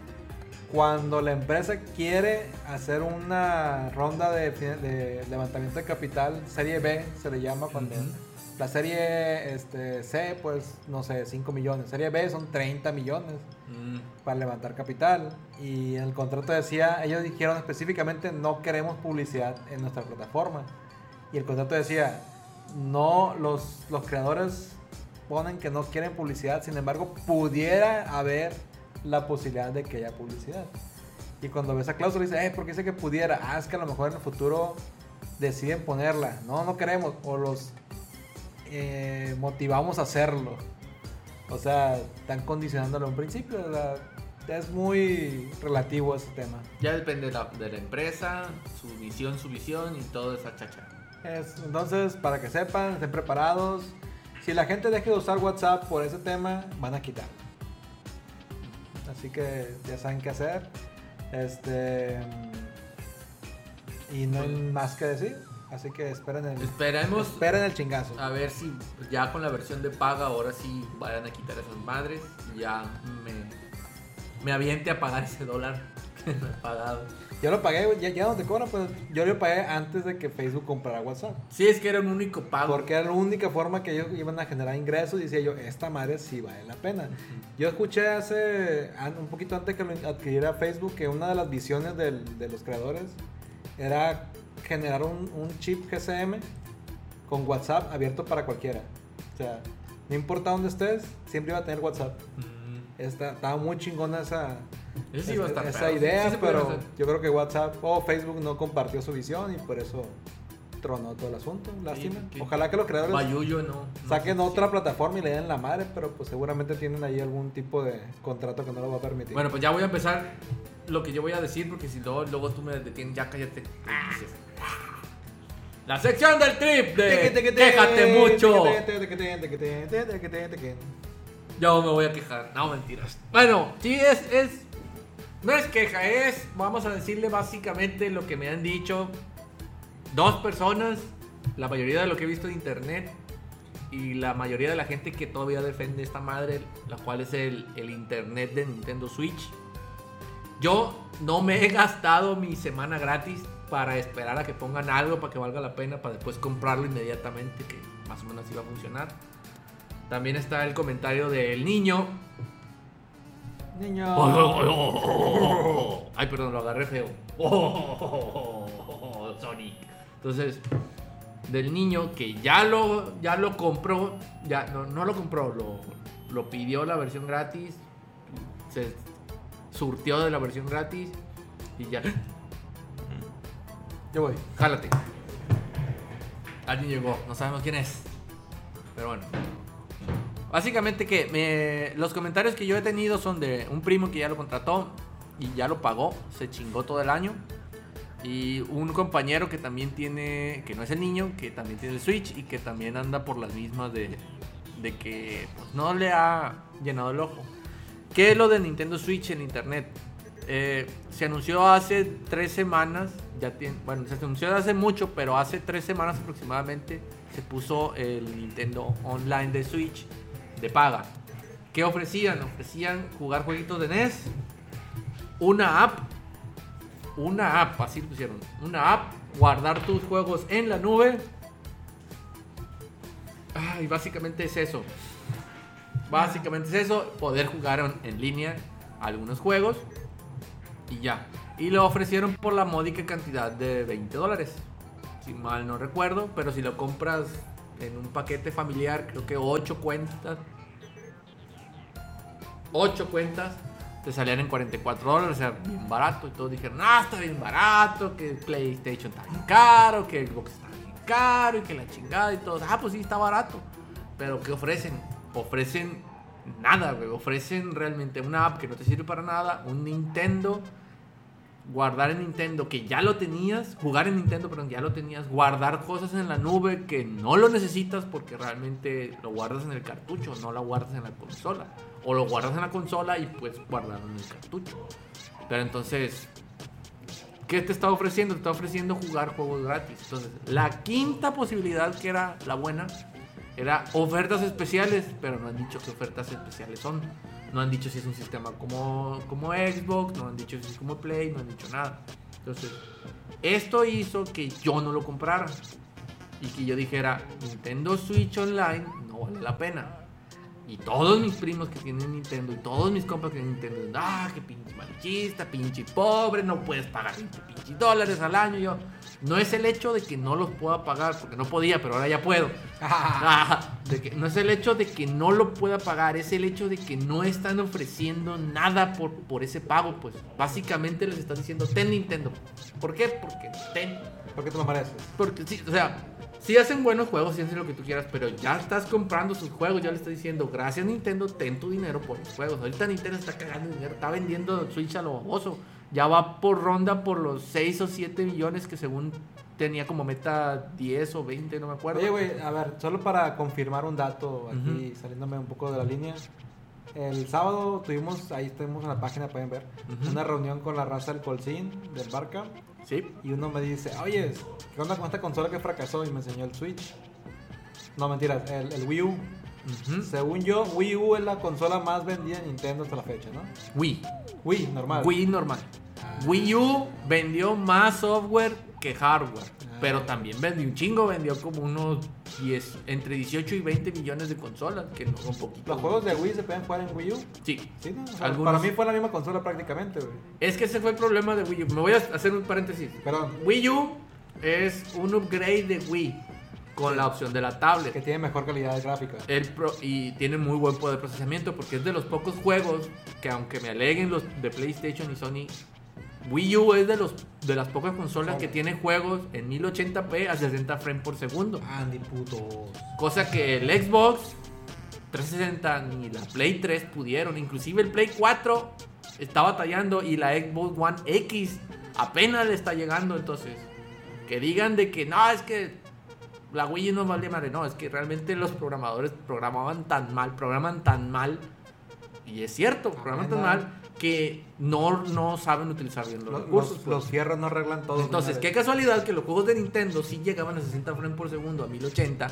Cuando la empresa quiere hacer una ronda de, de levantamiento de capital, serie B se le llama cuando. Ujú. La serie este, C, pues, no sé, 5 millones. Serie B son 30 millones Mm. para levantar capital. Y en el contrato decía, ellos dijeron específicamente no queremos publicidad en nuestra plataforma. Y el contrato decía, no, los, los creadores ponen que no quieren publicidad, sin embargo, pudiera haber la posibilidad de que haya publicidad. Y cuando ves esa cláusula dice, eh, ¿por qué dice que pudiera? Ah, es que a lo mejor en el futuro deciden ponerla. No, no queremos. O los eh, motivamos a hacerlo. O sea, están condicionándolo en principio. sea, es muy relativo ese tema. Ya depende de la, de la empresa, su misión, su visión y todo esa chacha. Es- entonces, para que sepan, estén preparados. Si la gente deje de usar WhatsApp por ese tema, van a quitarlo. Así que ya saben qué hacer. Este. Y no hay más que decir. Así que esperen el, Esperemos esperen el chingazo. a ver si ya con la versión de paga ahora sí vayan a quitar esas madres ya me, me aviente a pagar ese dólar que no he pagado. Yo lo pagué, ya, ya no te cobran, pues yo lo pagué antes de que Facebook comprara WhatsApp. Sí, es que era un único pago. Porque era la única forma que ellos iban a generar ingresos y decía yo, esta madre sí vale la pena. Yo escuché hace, un poquito antes que lo adquiriera Facebook, que una de las visiones del- de los creadores era generar un, un chip GSM con WhatsApp abierto para cualquiera. O sea, no importa dónde estés, siempre iba a tener WhatsApp. Mm, Está, estaba muy chingona esa, Ese sí iba a estar esa idea, Sí pero yo creo que WhatsApp o Facebook no compartió su visión y por eso tronó todo el asunto. Lástima. Ojalá que los creadores Bayuyo no. no saquen otra plataforma y le den la madre, pero pues seguramente tienen ahí algún tipo de contrato que no lo va a permitir. Bueno, pues ya voy a empezar lo que yo voy a decir porque si luego, luego tú me detienes, ya cállate. La sección del trip de Quéjate mucho. Yo me voy a quejar. No, mentiras. Bueno, sí, es, es. No es queja, es. Vamos a decirle básicamente lo que me han dicho dos personas. La mayoría de lo que he visto en internet. Y la mayoría de la gente que todavía defiende esta madre. La cual es el, el internet de Nintendo Switch. Yo no me he gastado mi semana gratis para esperar a que pongan algo para que valga la pena, para después comprarlo inmediatamente, que más o menos así va a funcionar. También está el comentario del niño. Niño. Ay, perdón, lo agarré feo. Sonic. Entonces, del niño que ya lo, ya lo compró, ya no, no lo compró, lo, lo pidió la versión gratis, se surtió de la versión gratis y ya. Yo voy. Jálate. Alguien llegó, no sabemos quién es. Pero bueno. Básicamente que los comentarios que yo he tenido son de un primo que ya lo contrató y ya lo pagó, se chingó todo el año. Y un compañero que también tiene, que no es el niño, que también tiene el Switch y que también anda por las mismas de, que pues, no le ha llenado el ojo. ¿Qué es lo de Nintendo Switch en internet? Eh, se anunció hace tres semanas, ya bueno, se anunció hace mucho, pero hace tres semanas aproximadamente se puso el Nintendo Online de Switch de paga. ¿Qué ofrecían? Ofrecían jugar jueguitos de NES, una app, una app, así lo pusieron, una app, guardar tus juegos en la nube. Y básicamente es eso. Básicamente es eso, poder jugar en línea algunos juegos y ya. Y lo ofrecieron por la módica cantidad de 20 dólares. Si mal no recuerdo, pero si lo compras en un paquete familiar, creo que 8 cuentas. 8 cuentas te salían en 44 dólares, o sea, bien barato. Y todos dijeron, ah, está bien barato, que PlayStation está bien caro, que Xbox está bien caro y que la chingada y todo. Ah, pues sí, está barato. Pero ¿qué ofrecen? Ofrecen nada, güey. Ofrecen realmente una app que no te sirve para nada, un Nintendo guardar en Nintendo que ya lo tenías, jugar en Nintendo, perdón, ya lo tenías, guardar cosas en la nube que no lo necesitas porque realmente lo guardas en el cartucho, no lo guardas en la consola. O lo guardas en la consola y puedes guardarlo en el cartucho. Pero entonces, ¿qué te está ofreciendo? Te está ofreciendo jugar juegos gratis. Entonces, la quinta posibilidad que era la buena era ofertas especiales, pero no han dicho qué ofertas especiales son. No han dicho si es un sistema como, como Xbox, no han dicho si es como Play, no han dicho nada. Entonces, esto hizo que yo no lo comprara. Y que yo dijera, Nintendo Switch Online no vale la pena. Y todos mis primos que tienen Nintendo y todos mis compas que tienen Nintendo, ah, que pinche malichista, pinche pobre, no puedes pagar 20 pinches dólares al año. Yo, no es el hecho de que no los pueda pagar, porque no podía, pero ahora ya puedo. Ah, de que, no es el hecho de que no lo pueda pagar, es el hecho de que no están ofreciendo nada por, por ese pago. Pues básicamente les están diciendo, ten Nintendo. ¿Por qué? Porque ten. ¿Por qué te lo mereces? Porque sí, o sea, sí hacen buenos juegos, sí hacen lo que tú quieras, pero ya estás comprando sus juegos, ya le estás diciendo, gracias Nintendo, ten tu dinero por los juegos. Ahorita Nintendo está cagando dinero, está vendiendo Switch a lo baboso. Ya va por ronda por los 6 o 7 millones que según tenía como meta 10 o 20, no me acuerdo. Oye, güey, a ver, solo para confirmar un dato aquí, saliéndome un poco de la línea. El sábado tuvimos, ahí estuvimos en la página, pueden ver, Ujú. una reunión con la raza del Colcín, del Barca. Sí. Y uno me dice, oye, ¿qué onda con esta consola que fracasó? Y me enseñó el Switch. No, mentiras, el, el Wii U. Según yo, Wii U es la consola más vendida en Nintendo hasta la fecha, ¿no? Wii. Wii, normal. Wii normal. Wii U vendió más software que hardware. Ah. Pero también vendió un chingo, vendió como unos 10, entre 18 y 20 millones de consolas, que no son poquitos. ¿Los juegos de Wii se pueden jugar en Wii U? Sí. Sí, ¿no? O sea, Algunos- Para mí fue la misma consola prácticamente, güey. Es que ese fue el problema de Wii U. Me voy a hacer un paréntesis. Perdón. Wii U es un upgrade de Wii con la opción de la Que tablet. tiene mejor calidad gráfica. El pro- y tiene muy buen poder de procesamiento porque es de los pocos juegos que aunque me aleguen los de PlayStation y Sony, Wii U es de los de las pocas consolas que tiene juegos en 1080p a 60 frames por segundo. Andy, putos. Cosa que el Xbox 360 ni la Play 3 pudieron. Inclusive el Play 4 está batallando y la Xbox One X apenas le está llegando. Entonces, que digan de que no, es que la Wii no vale madre. No, es que realmente los programadores programaban tan mal, programan tan mal. Y es cierto, programan tan mal que no, no saben utilizar bien los, Los, recursos. los, pues. los fierros no arreglan todo. Entonces, qué casualidad que los juegos de Nintendo sí llegaban a 60 frames por segundo, a 1080.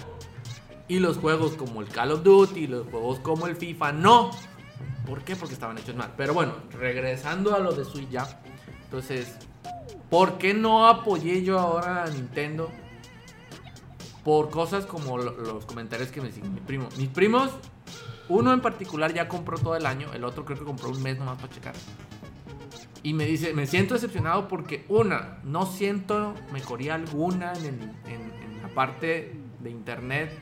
Y los juegos como el Call of Duty, los juegos como el FIFA, no. ¿Por qué? Porque estaban hechos mal. Pero bueno, regresando a lo de Switch ya. Entonces, ¿por qué no apoyé yo ahora a Nintendo? Por cosas como lo- los comentarios que me siguen mi primo. Mis primos, uno en particular ya compró todo el año, el otro creo que compró un mes nomás para checar. Y me dice, me siento decepcionado porque una, no siento mejoría alguna en, el- en- en la parte de internet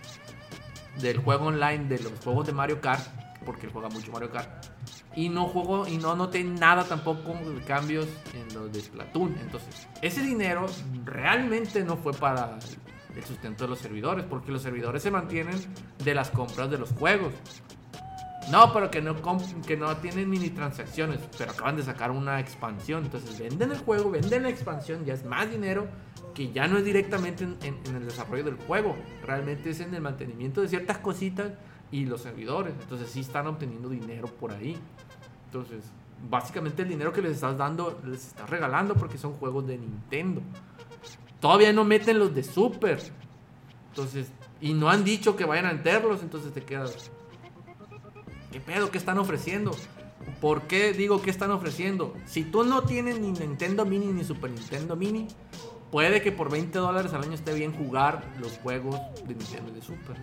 del juego online de los juegos de Mario Kart, porque él juega mucho Mario Kart. Y no juego y no noté nada tampoco de cambios en los de Splatoon. Entonces, ese dinero realmente no fue para el sustento de los servidores, porque los servidores se mantienen de las compras de los juegos. No, pero que no, que no tienen mini transacciones, pero acaban de sacar una expansión. Entonces venden el juego, venden la expansión, ya es más dinero que ya no es directamente en, en- en el desarrollo del juego. Realmente es en el mantenimiento de ciertas cositas y los servidores. Entonces sí están obteniendo dinero por ahí. Entonces, básicamente el dinero que les estás dando, les estás regalando porque son juegos de Nintendo. Todavía no meten los de Super. Entonces, y no han dicho que vayan a meterlos, entonces te quedas. ¿Qué pedo? ¿Qué están ofreciendo? ¿Por qué digo que están ofreciendo? Si tú no tienes ni Nintendo Mini ni Super Nintendo Mini, puede que por 20 dólares al año esté bien jugar los juegos de Nintendo y de Super.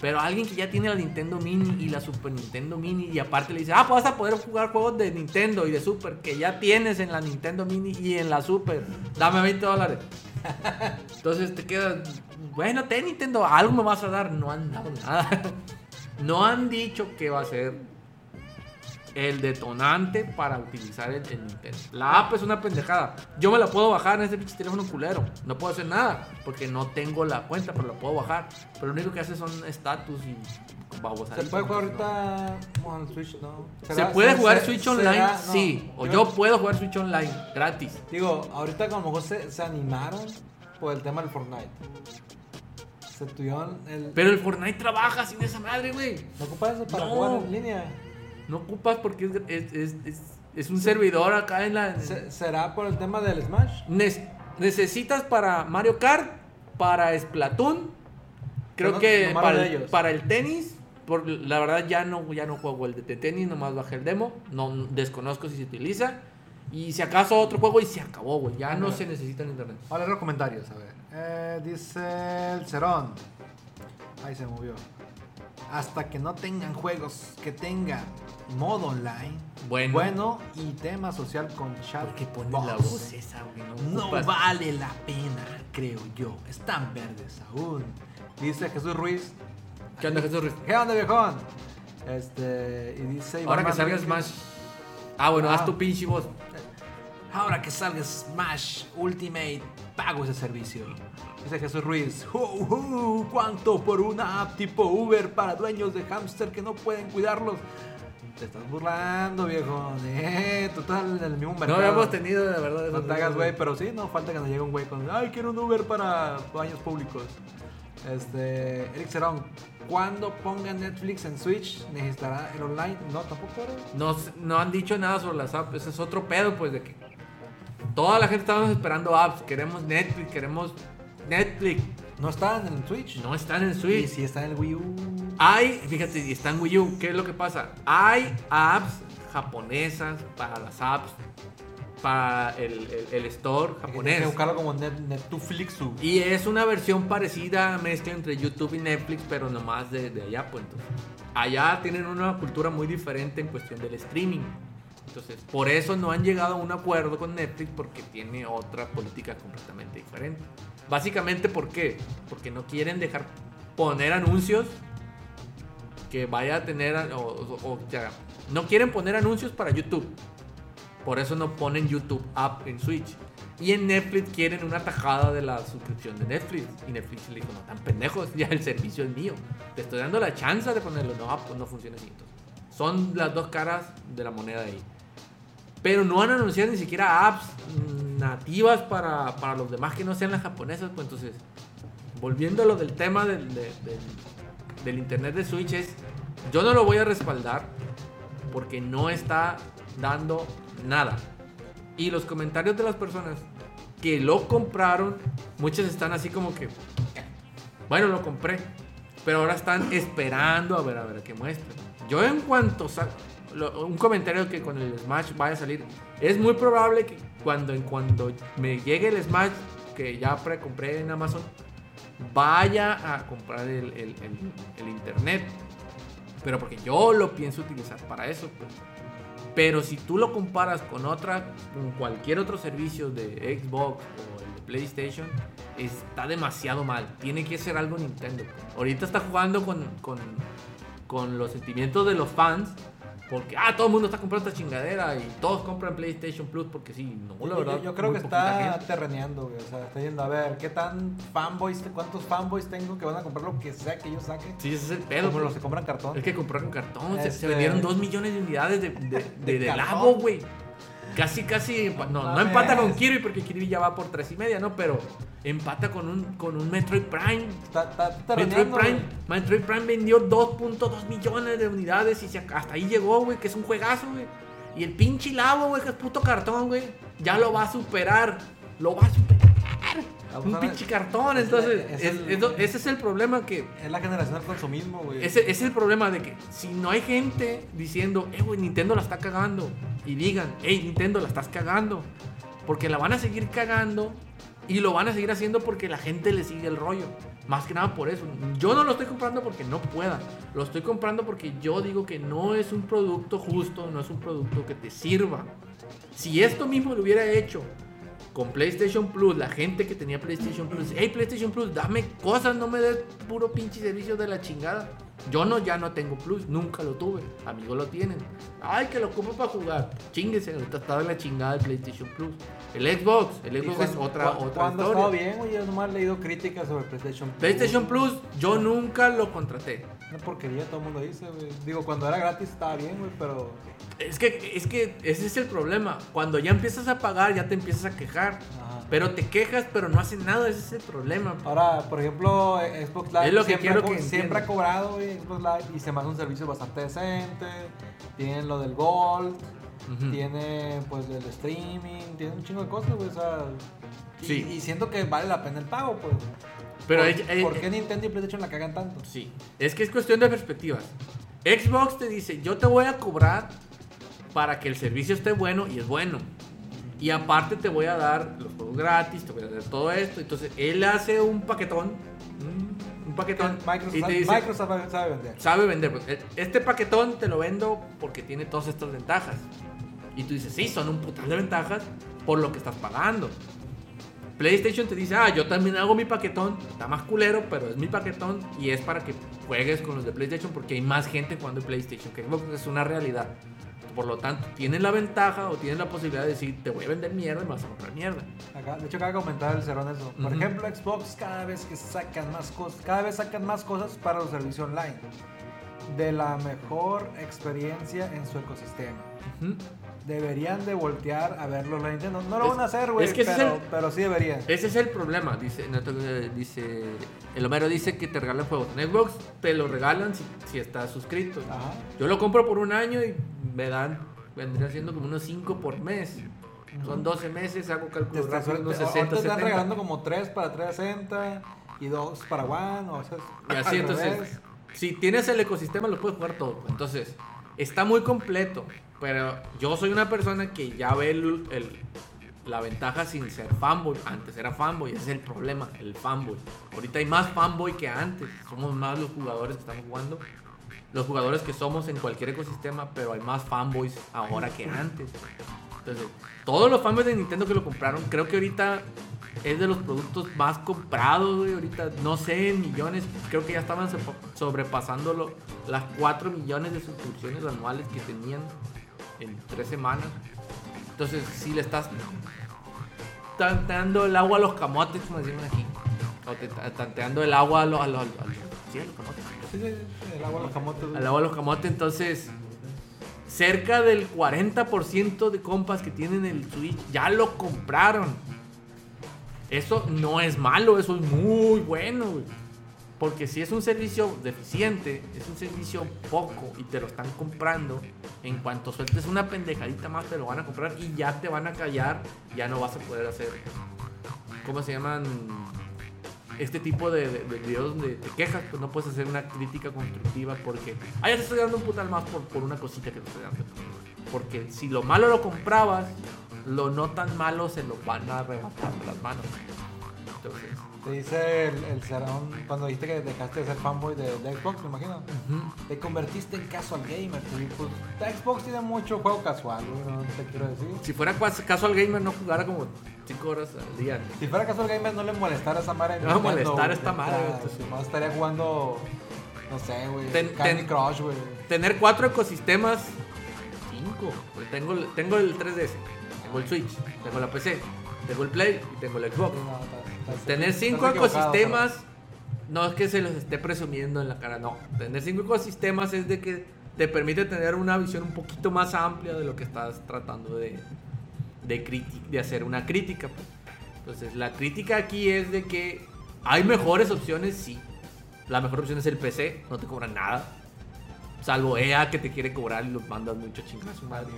Pero alguien que ya tiene la Nintendo Mini y la Super Nintendo Mini y aparte le dice, ah, pues vas a poder jugar juegos de Nintendo y de Super que ya tienes en la Nintendo Mini y en la Super. Dame 20 dólares. Entonces te quedas, bueno, te Nintendo, algo me vas a dar. No han dado nada. No han dicho que va a ser el detonante para utilizar el, Nintendo. La app es una pendejada. Yo me la puedo bajar en ese pinche teléfono culero. No puedo hacer nada porque no tengo la cuenta, pero la puedo bajar. Pero lo único que hace son estatus y ¿Se puede jugar ahorita Switch? No. ¿Se ¿Será- puede jugar se- Switch será- online? no. Sí. O Yo- yo puedo jugar Switch online gratis. Digo, ahorita como mejor se, se animaron por el tema del Fortnite. Se tuvieron el... Pero el Fortnite trabaja sin esa madre, güey. ¿No ocupas eso para No. jugar en línea? No ocupas porque es, es, es- es- un servidor acá en la... Se- ¿Será por el tema del Smash? Ne- necesitas para Mario Kart, para Splatoon, creo no- que el, para el tenis, por, la verdad ya no, ya no juego el de tenis, nomás bajé el demo, no desconozco si se utiliza. Y si acaso otro juego y se acabó, güey. Ya no se necesita en internet. Vamos a leer los comentarios, a ver. Eh, dice el Cerón. Ahí se movió. Hasta que no tengan juegos que tengan modo online, Bueno. bueno y tema social con chat. ¿Por qué pones box. la voz esa, güey? No, No vale la pena, creo yo. Están verdes aún. Dice Jesús Ruiz. ¿Qué onda, Jesús Ruiz? ¿Qué onda, viejón? Este, y dice Iván Ahora que salga Smash. Ah, bueno, Ah. haz tu pinche voz. Ahora que salga Smash Ultimate, pago ese servicio. Dice Jesús Ruiz. "Uh, uh, ¿Cuánto por una app tipo Uber para dueños de hámster que no pueden cuidarlos? Te estás burlando, viejo. Eh, total, en el mismo mercado. No habíamos tenido, de verdad. No te hagas, güey, pero sí, no falta que nos llegue un güey con. Ay, quiero un Uber para baños públicos. Este. Eric Cerón. Cuando pongan Netflix en Switch, necesitará el online. No, tampoco era. No, no han dicho nada sobre las apps. Ese es otro pedo, pues, de que toda la gente estábamos esperando apps. Queremos Netflix, queremos Netflix. No están en Switch. No están en Y Switch. si está en el Wii U. Hay, fíjate, y está en Wii U. ¿Qué es lo que pasa? Hay apps japonesas para las apps, para el, el- el store Tienes que japonés. buscarlo como Net, Netflix. Y es una versión parecida, mezcla entre YouTube y Netflix, pero nomás de, de allá, pues entonces. Allá tienen una cultura muy diferente en cuestión del streaming. Entonces, por eso no han llegado a un acuerdo con Netflix porque tiene otra política completamente diferente. Básicamente, ¿por qué? Porque no quieren dejar poner anuncios que vaya a tener, o, o- o sea, no quieren poner anuncios para YouTube. Por eso no ponen YouTube App en Switch. Y en Netflix quieren una tajada de la suscripción de Netflix. Y Netflix le dijo, no tan pendejos, ya el servicio es mío. Te estoy dando la chance de ponerlo. No, pues no funciona así. Entonces, son las dos caras de la moneda ahí. Pero no han anunciado ni siquiera apps. nativas para, para los demás que no sean las japonesas. Pues entonces, volviendo a lo del tema del, de- del- del internet de Switch, es, yo no lo voy a respaldar porque no está dando nada. Y los comentarios de las personas que lo compraron, muchos están así como que, bueno, lo compré, pero ahora están esperando a ver, a ver qué muestra. Yo en cuanto lo- un comentario que con el Smash vaya a salir, es muy probable que cuando en cuando me llegue el Smash que ya precompré en Amazon, vaya a comprar el- el internet. Pero porque yo lo pienso utilizar para eso. pues. Pero si tú lo comparas con otra, cualquier otro servicio de Xbox o el de PlayStation, está demasiado mal. Tiene que ser algo Nintendo. Ahorita está jugando con, con, con los sentimientos de los fans. Porque, ah, todo el mundo está comprando esta chingadera y todos compran PlayStation Plus porque sí, no, la Yo- verdad. yo, yo creo que está gente. terreneando, güey. O sea, está yendo a ver qué tan fanboys, cuántos fanboys tengo que van a comprar lo que sea que yo saque. Sí, ese es el pedo. como pues. los que compran cartón. Es que compraron cartón. se- Se, Este- vendieron 2 millones de unidades de, de, de, De de cartón. Labo, güey. Casi, casi. No, no empata con Kirby porque Kirby ya va por 3 y media, ¿no? Pero empata con un, con un Metroid Prime. Está, está Metroid. Prime. Metroid Prime vendió 2.2 millones de unidades y se hasta ahí llegó, güey, que es un juegazo, güey. Y el pinche Labo, güey, que es puto cartón, güey, ya lo va a superar. Lo va a superar. Vamos Un pinche cartón. Es- Entonces, es es- el- es lo- ese es el problema que Es la generación del consumismo, güey. ese, ese es el problema de que si no hay gente diciendo, eh, güey, Nintendo la está cagando. Y digan, hey, Nintendo la estás cagando. Porque la van a seguir cagando. Y lo van a seguir haciendo porque la gente le sigue el rollo. Más que nada por eso. Yo no lo estoy comprando porque no pueda. Lo estoy comprando porque yo digo que no es un producto justo, no es un producto que te sirva. Si esto mismo lo hubiera hecho con PlayStation Plus, la gente que tenía PlayStation Plus, hey PlayStation Plus, dame cosas, no me des puro pinche servicio de la chingada. Yo no, ya no tengo Plus, nunca lo tuve. Amigos lo tienen. Ay, que lo compro para jugar. Chinguese, ahorita está de la chingada el PlayStation Plus. El Xbox, el Xbox cuando- es otra, cu- otra Cuando historia. bien, yo nomás he leído críticas sobre PlayStation Plus. PlayStation Plus, yo nunca lo contraté. Una porquería, todo el mundo dice, güey. Digo, cuando era gratis estaba bien, güey, pero. Es que, es que ese es el problema. Cuando ya empiezas a pagar, ya te empiezas a quejar. Ajá. Pero te quejas, pero no hacen nada, ese es el problema. Ahora, por ejemplo, eh, Xbox Live Es lo que siempre, que siempre ha cobrado, güey, Xbox Live, y se me hace un servicio bastante decente. Tienen lo del Gold, Ujú. tiene pues el streaming, tiene un chingo de cosas, güey, o sea. Y- Sí. Y, siento que vale la pena el pago, pues. Pero ¿Por, hay- hay- ¿por qué Nintendo y PlayStation la cagan tanto? Sí, es que es cuestión de perspectivas. Xbox te dice, yo te voy a cobrar para que el servicio esté bueno y es bueno. Y aparte te voy a dar los juegos gratis, te voy a dar todo esto. Entonces él hace un paquetón, mm, un paquetón Microsoft, y te dice, Microsoft sabe- sabe vender. sabe vender. pues, e- Este paquetón te lo vendo porque tiene todas estas ventajas. Y tú dices, sí, son un putal de ventajas por lo que estás pagando. PlayStation te dice, ah, yo también hago mi paquetón, está más culero, pero es mi paquetón y es para que juegues con los de PlayStation porque hay más gente jugando en PlayStation que Xbox, es una realidad. Por lo tanto, tienen la ventaja o tienen la posibilidad de decir, te voy a vender mierda y me vas a comprar mierda. Acá- de hecho, acaba de comentar el cerrón eso. Por ejemplo, Xbox cada vez que sacan más cosas, cada vez sacan más cosas para los servicios online. De la mejor experiencia en su ecosistema. Ujú. Deberían de voltear a verlo la Nintendo. No lo Es- van a hacer, güey, es que es pero, el- pero sí deberían. Ese es el problema, dice, no dice el Homero dice que te regalan juegos. En Xbox te lo regalan si, si estás suscrito. Ajá. Yo lo compro por un año y me dan, vendría siendo como unos 5 por mes. Son 12 meses, hago cálculos están, rápidos, unos ahorita 60, te están 70. regalando como 3 para 360 y 2 para One. O sea, Y así, entonces, revés. si tienes el ecosistema, lo puedes jugar todo. Entonces, está muy completo. Pero yo soy una persona que ya ve el- la ventaja sin ser fanboy. Antes era fanboy, ese es el problema, el fanboy. Ahorita hay más fanboy que antes. Somos más los jugadores que estamos jugando. Los jugadores que somos en cualquier ecosistema, pero hay más fanboys ahora que antes. Entonces, todos los fanboys de Nintendo que lo compraron, creo que ahorita es de los productos más comprados, güey. Ahorita, no sé, en millones, creo que ya estaban sobrepasando las 4 millones de suscripciones anuales que tenían en 3 semanas. Entonces, si le estás tanteando el agua a los camotes, como decimos aquí, o te- tanteando el agua a los, a los, a los- sí, a los camotes Sí, sí, sí, el agua, los camotes. al agua de los camotes, entonces cerca del 40% de compas que tienen el Switch ya lo compraron. Eso no es malo, eso es muy bueno, güey. Porque si es un servicio deficiente, es un servicio poco y te lo están comprando, en cuanto sueltes una pendejadita más te lo van a comprar y ya te van a callar, ya no vas a poder hacer, ¿cómo se llaman? Este tipo de, de- de videos donde te quejas, pues no puedes hacer una crítica constructiva porque, ah, ya te estoy dando un putal más por, por una cosita que te estoy dando. Porque si lo malo lo comprabas, lo no tan malo se lo van a arrebatar las manos. Entonces, Te dice el, el cuando dijiste que dejaste de ser fanboy de, de Xbox, me imagino. Te convertiste en casual gamer. Pues Xbox tiene mucho juego casual, no te quiero decir. Si fuera casual gamer no jugara como 5 horas al día. Si fuera casual gamer no le molestara esa madre. No a Nintendo, molestar güey. esta madre, O sea, güey, nomás estaría jugando, no sé, güey, Ten- Candy ten- Crush, güey. Tener cuatro ecosistemas, cinco. Tengo, el- tengo el 3DS, tengo el Switch, tengo la PC, tengo el Play y tengo el Xbox. No, Tener cinco ecosistemas no es que se los esté presumiendo en la cara, no. Tener cinco ecosistemas es de que te permite tener una visión un poquito más amplia de lo que estás tratando de, de, de hacer una crítica. pues. Entonces, la crítica aquí es de que hay mejores opciones, sí. La mejor opción es el PC, no te cobran nada. Salvo EA que te quiere cobrar y los mandas mucho su Madre.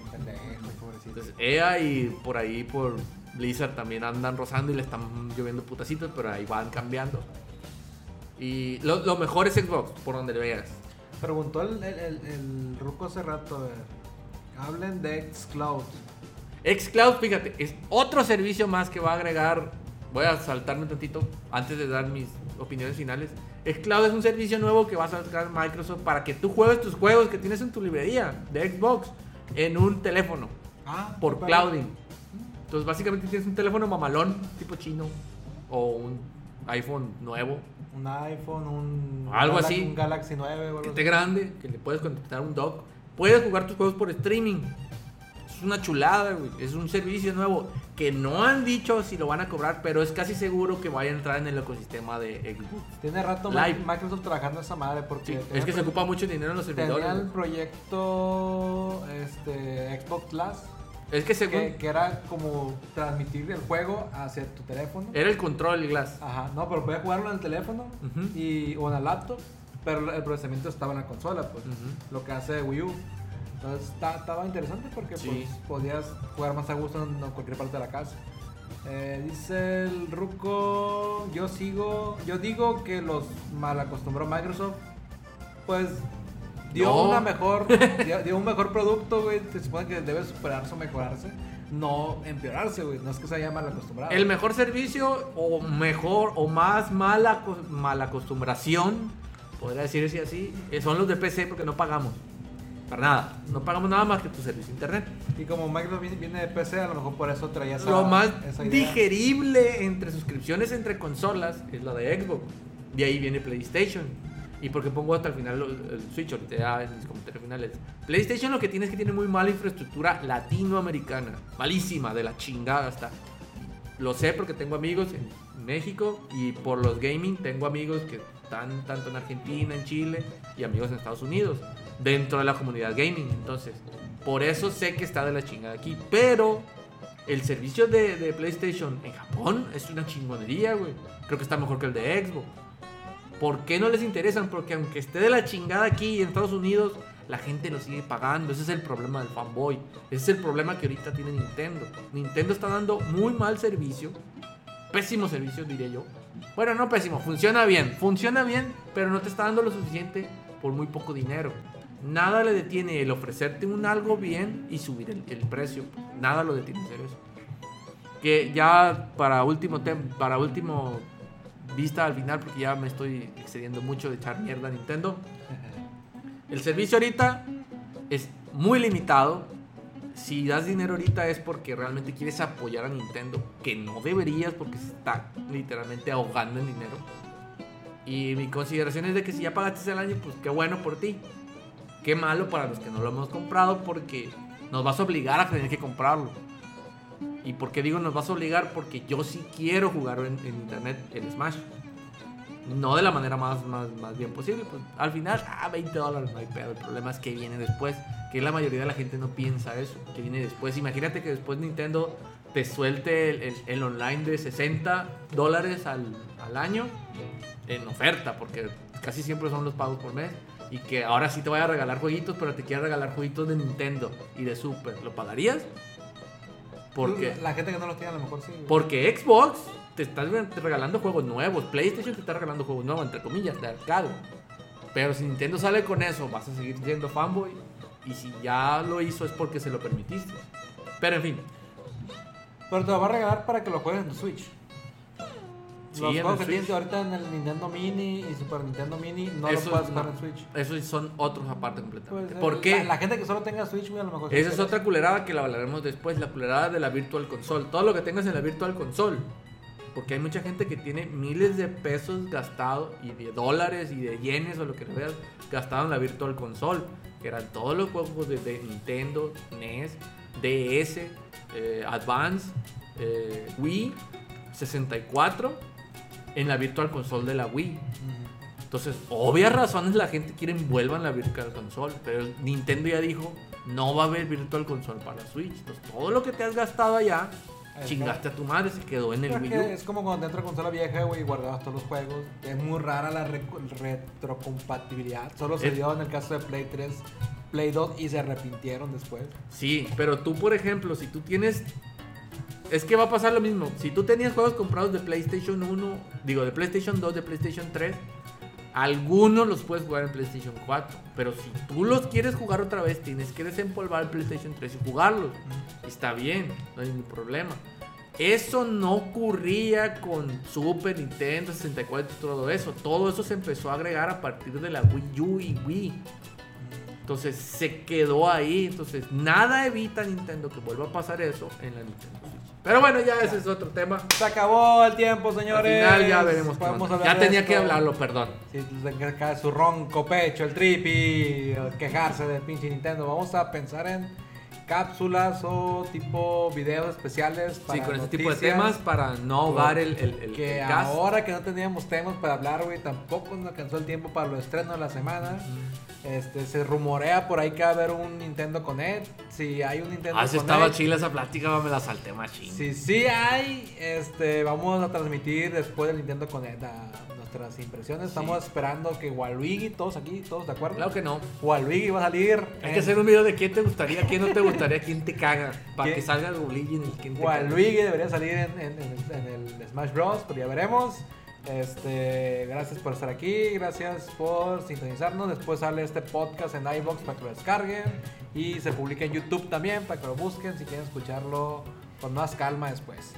Entonces, EA y por ahí por Blizzard también andan rozando y le están lloviendo putacitos, pero ahí van cambiando. Y lo, lo mejor es Xbox, por donde le veas. Preguntó el, el, el, el ruco hace rato, ver. Hablen de Xcloud. Xcloud, fíjate, es otro servicio más que va a agregar. Voy a saltarme un tantito antes de dar mis opiniones finales. Xcloud es un servicio nuevo que va a sacar Microsoft para que tú juegues tus juegos que tienes en tu librería de Xbox en un teléfono Ah, por clouding. Entonces, básicamente tienes un teléfono mamalón, tipo chino, o un iPhone nuevo, Un iPhone, un. Algo Galaxy- así. Un Galaxy 9 o que esté grande, que le puedes conectar un dock. Puedes jugar tus juegos por streaming. Es una chulada, güey. Es un servicio nuevo que no han dicho si lo van a cobrar, pero es casi seguro que vaya a entrar en el ecosistema de Xbox. Tiene rato Live. Microsoft trabajando esa madre porque. Sí, es que se ocupa mucho dinero en los servidores. Tenía el proyecto este, Xbox Plus. Es que según Que, que era como transmitir el juego hacia tu teléfono. era el control glass. Ajá, no, pero podía jugarlo en el teléfono y, o en la laptop, pero el procesamiento estaba en la consola, pues, lo que hace Wii U. Entonces estaba interesante porque Sí. pues, podías jugar más a gusto en, cualquier parte de la casa. Eh, dice el Ruco, yo sigo, yo digo que los mal acostumbró Microsoft, pues dio No. una mejor, dio, dio un mejor producto, güey, se supone que debe superarse o mejorarse, no empeorarse, güey, no es que se haya mal acostumbrado. El mejor servicio o mejor o más mala, mala acostumbración, podría decirse así, eh, son los de PC porque no pagamos. Para nada. No pagamos nada más que tu servicio de internet. Y como Microsoft viene, de PC, a lo mejor por eso traía esa, Lo más esa idea. digerible entre suscripciones entre consolas es la de Xbox. De ahí viene PlayStation. ¿Y por qué pongo hasta el final el Switch? Ahorita ya en mis comentarios finales. PlayStation lo que tiene es que tiene muy mala infraestructura latinoamericana. Malísima, de la chingada hasta. Lo sé porque tengo amigos en México y por los gaming tengo amigos que están tanto en Argentina, en Chile y amigos en Estados Unidos dentro de la comunidad gaming. Entonces, por eso sé que está de la chingada aquí. Pero el servicio de, PlayStation en Japón es una chingonería, güey. Creo que está mejor que el de Xbox. ¿Por qué no les interesan? Porque aunque esté de la chingada aquí en Estados Unidos, la gente lo sigue pagando. Ese es el problema del fanboy. Ese es el problema que ahorita tiene Nintendo. Nintendo está dando muy mal servicio. Pésimo servicio, diría yo. Bueno, no pésimo, funciona bien. Funciona bien, pero no te está dando lo suficiente por muy poco dinero. Nada le detiene el ofrecerte un algo bien y subir el, el precio. Nada lo detiene hacer eso. Que ya para último para último vista al final, porque ya me estoy excediendo mucho de echar mierda a Nintendo. El servicio ahorita es muy limitado. Si das dinero ahorita es porque realmente quieres apoyar a Nintendo, que no deberías porque se está literalmente ahogando en dinero. Y mi consideración es de que si ya pagaste el año, pues qué bueno por ti. Qué malo para los que no lo hemos comprado porque nos vas a obligar a tener que comprarlo. ¿Y por qué digo nos vas a obligar? Porque yo sí quiero jugar en, en internet el Smash. no de la manera más, más, más bien posible. Pues al final, ah, 20 dólares no hay pedo. El problema es que viene después, que la mayoría de la gente no piensa eso, que viene después. Imagínate que después Nintendo te suelte el, el- el online de 60 dólares al, al año en oferta, porque casi siempre son los pagos por mes. Y que ahora sí te vaya a regalar jueguitos, pero te quiera regalar jueguitos de Nintendo y de Super. ¿Lo pagarías? Porque, La gente que no los tiene a lo mejor sí. güey. porque Xbox te está regalando juegos nuevos. PlayStation te está regalando juegos nuevos, entre comillas, de arcade. Pero si Nintendo sale con eso, vas a seguir siendo fanboy. Y si ya lo hizo es porque se lo permitiste. Pero en fin, Pero te lo va a regalar para que lo juegues en tu Switch. Sí, los juegos que tienes ahorita en el Nintendo Mini y Super Nintendo Mini no Eso los puedes no. jugar en Switch. esos son otros aparte Pues, completamente. eh, ¿Por qué? La, la gente que solo tenga Switch, güey, a lo mejor. Esa es otra culerada que la hablaremos después, la culerada de la Virtual Console. Todo lo que tengas en la Virtual Console. Porque hay mucha gente que tiene miles de pesos gastados y de dólares y de yenes o lo que veas gastado en la Virtual Console. Que eran todos los juegos de, de Nintendo, NES, DS, eh, Advance, eh, Wii, 64 en la Virtual Console de la Wii. Entonces, obvias razones la gente quiere envuelvan la Virtual Console, pero Nintendo ya dijo, no va a haber Virtual Console para Switch. Entonces, todo lo que te has gastado allá, Ahí chingaste a tu madre, se quedó en el Wii U. Es como cuando te entra consola vieja, güey, y guardabas todos los juegos. Es muy rara la re- retrocompatibilidad. Solo se Es- dio en el caso de Play 3, Play 2 y se arrepintieron después. Sí, pero tú, por ejemplo, si tú tienes... Es que va a pasar lo mismo. Si tú tenías juegos comprados de PlayStation 1, digo, de PlayStation 2, de PlayStation 3, algunos los puedes jugar en PlayStation 4. Pero si tú los quieres jugar otra vez, tienes que desempolvar el PlayStation 3 y jugarlos. Está bien, no hay ningún problema. Eso no ocurría con Super Nintendo 64 y todo eso. Todo eso se empezó a agregar a partir de la Wii U y Wii. Entonces se quedó ahí. Entonces nada evita a Nintendo que vuelva a pasar eso en la Nintendo Switch. Pero bueno, ya ese es otro tema. Se acabó el tiempo, Al señores. final ya veremos. Ya tenía que hablarlo, perdón. Si les cae su ronco pecho, el trippy, quejarse del pinche Nintendo. Vamos a pensar en cápsulas o tipo videos especiales para Sí, con ese tipo de temas para no ahogar el, el, el- que el cast. ahora que no teníamos temas para hablar, güey, tampoco nos alcanzó el tiempo para los estrenos de la semana. Este, se rumorea por ahí que va a haber un Nintendo Connect. Si hay un Nintendo Ah, si Connect. estaba chila esa plática, me la salté machín. Si sí hay, este, vamos a transmitir después del Nintendo Connect a nuestras impresiones. Estamos esperando que Waluigi, todos aquí, todos de acuerdo. Claro que no. Waluigi va a salir. Hay en- que hacer un video de quién te gustaría, quién no te gustaría, quién te caga. Para ¿Quién? que salga Luigi en el quién te caga. Waluigi debería salir en, en- en- en el Smash Bros. Pero ya veremos. Este, gracias por estar aquí, gracias por sintonizarnos. Después sale este podcast en iBox para que lo descarguen y se publica en YouTube también para que lo busquen si quieren escucharlo con más calma después.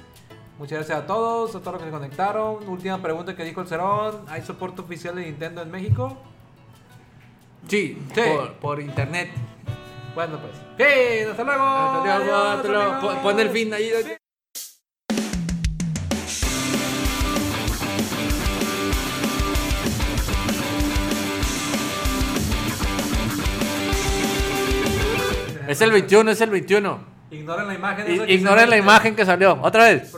Muchas gracias a todos, a todos los que se conectaron. Última pregunta que dijo el Cerón: ¿hay soporte oficial de Nintendo en México? Sí, Sí. Por, por internet. Bueno, pues. ¡Sí! ¡Hasta luego! Hasta luego, Adiós, hasta luego. amigos. Pon- el fin ahí. Es el 21, es el 21. Ignoren la imagen. Ignoren la imagen que salió. Otra vez.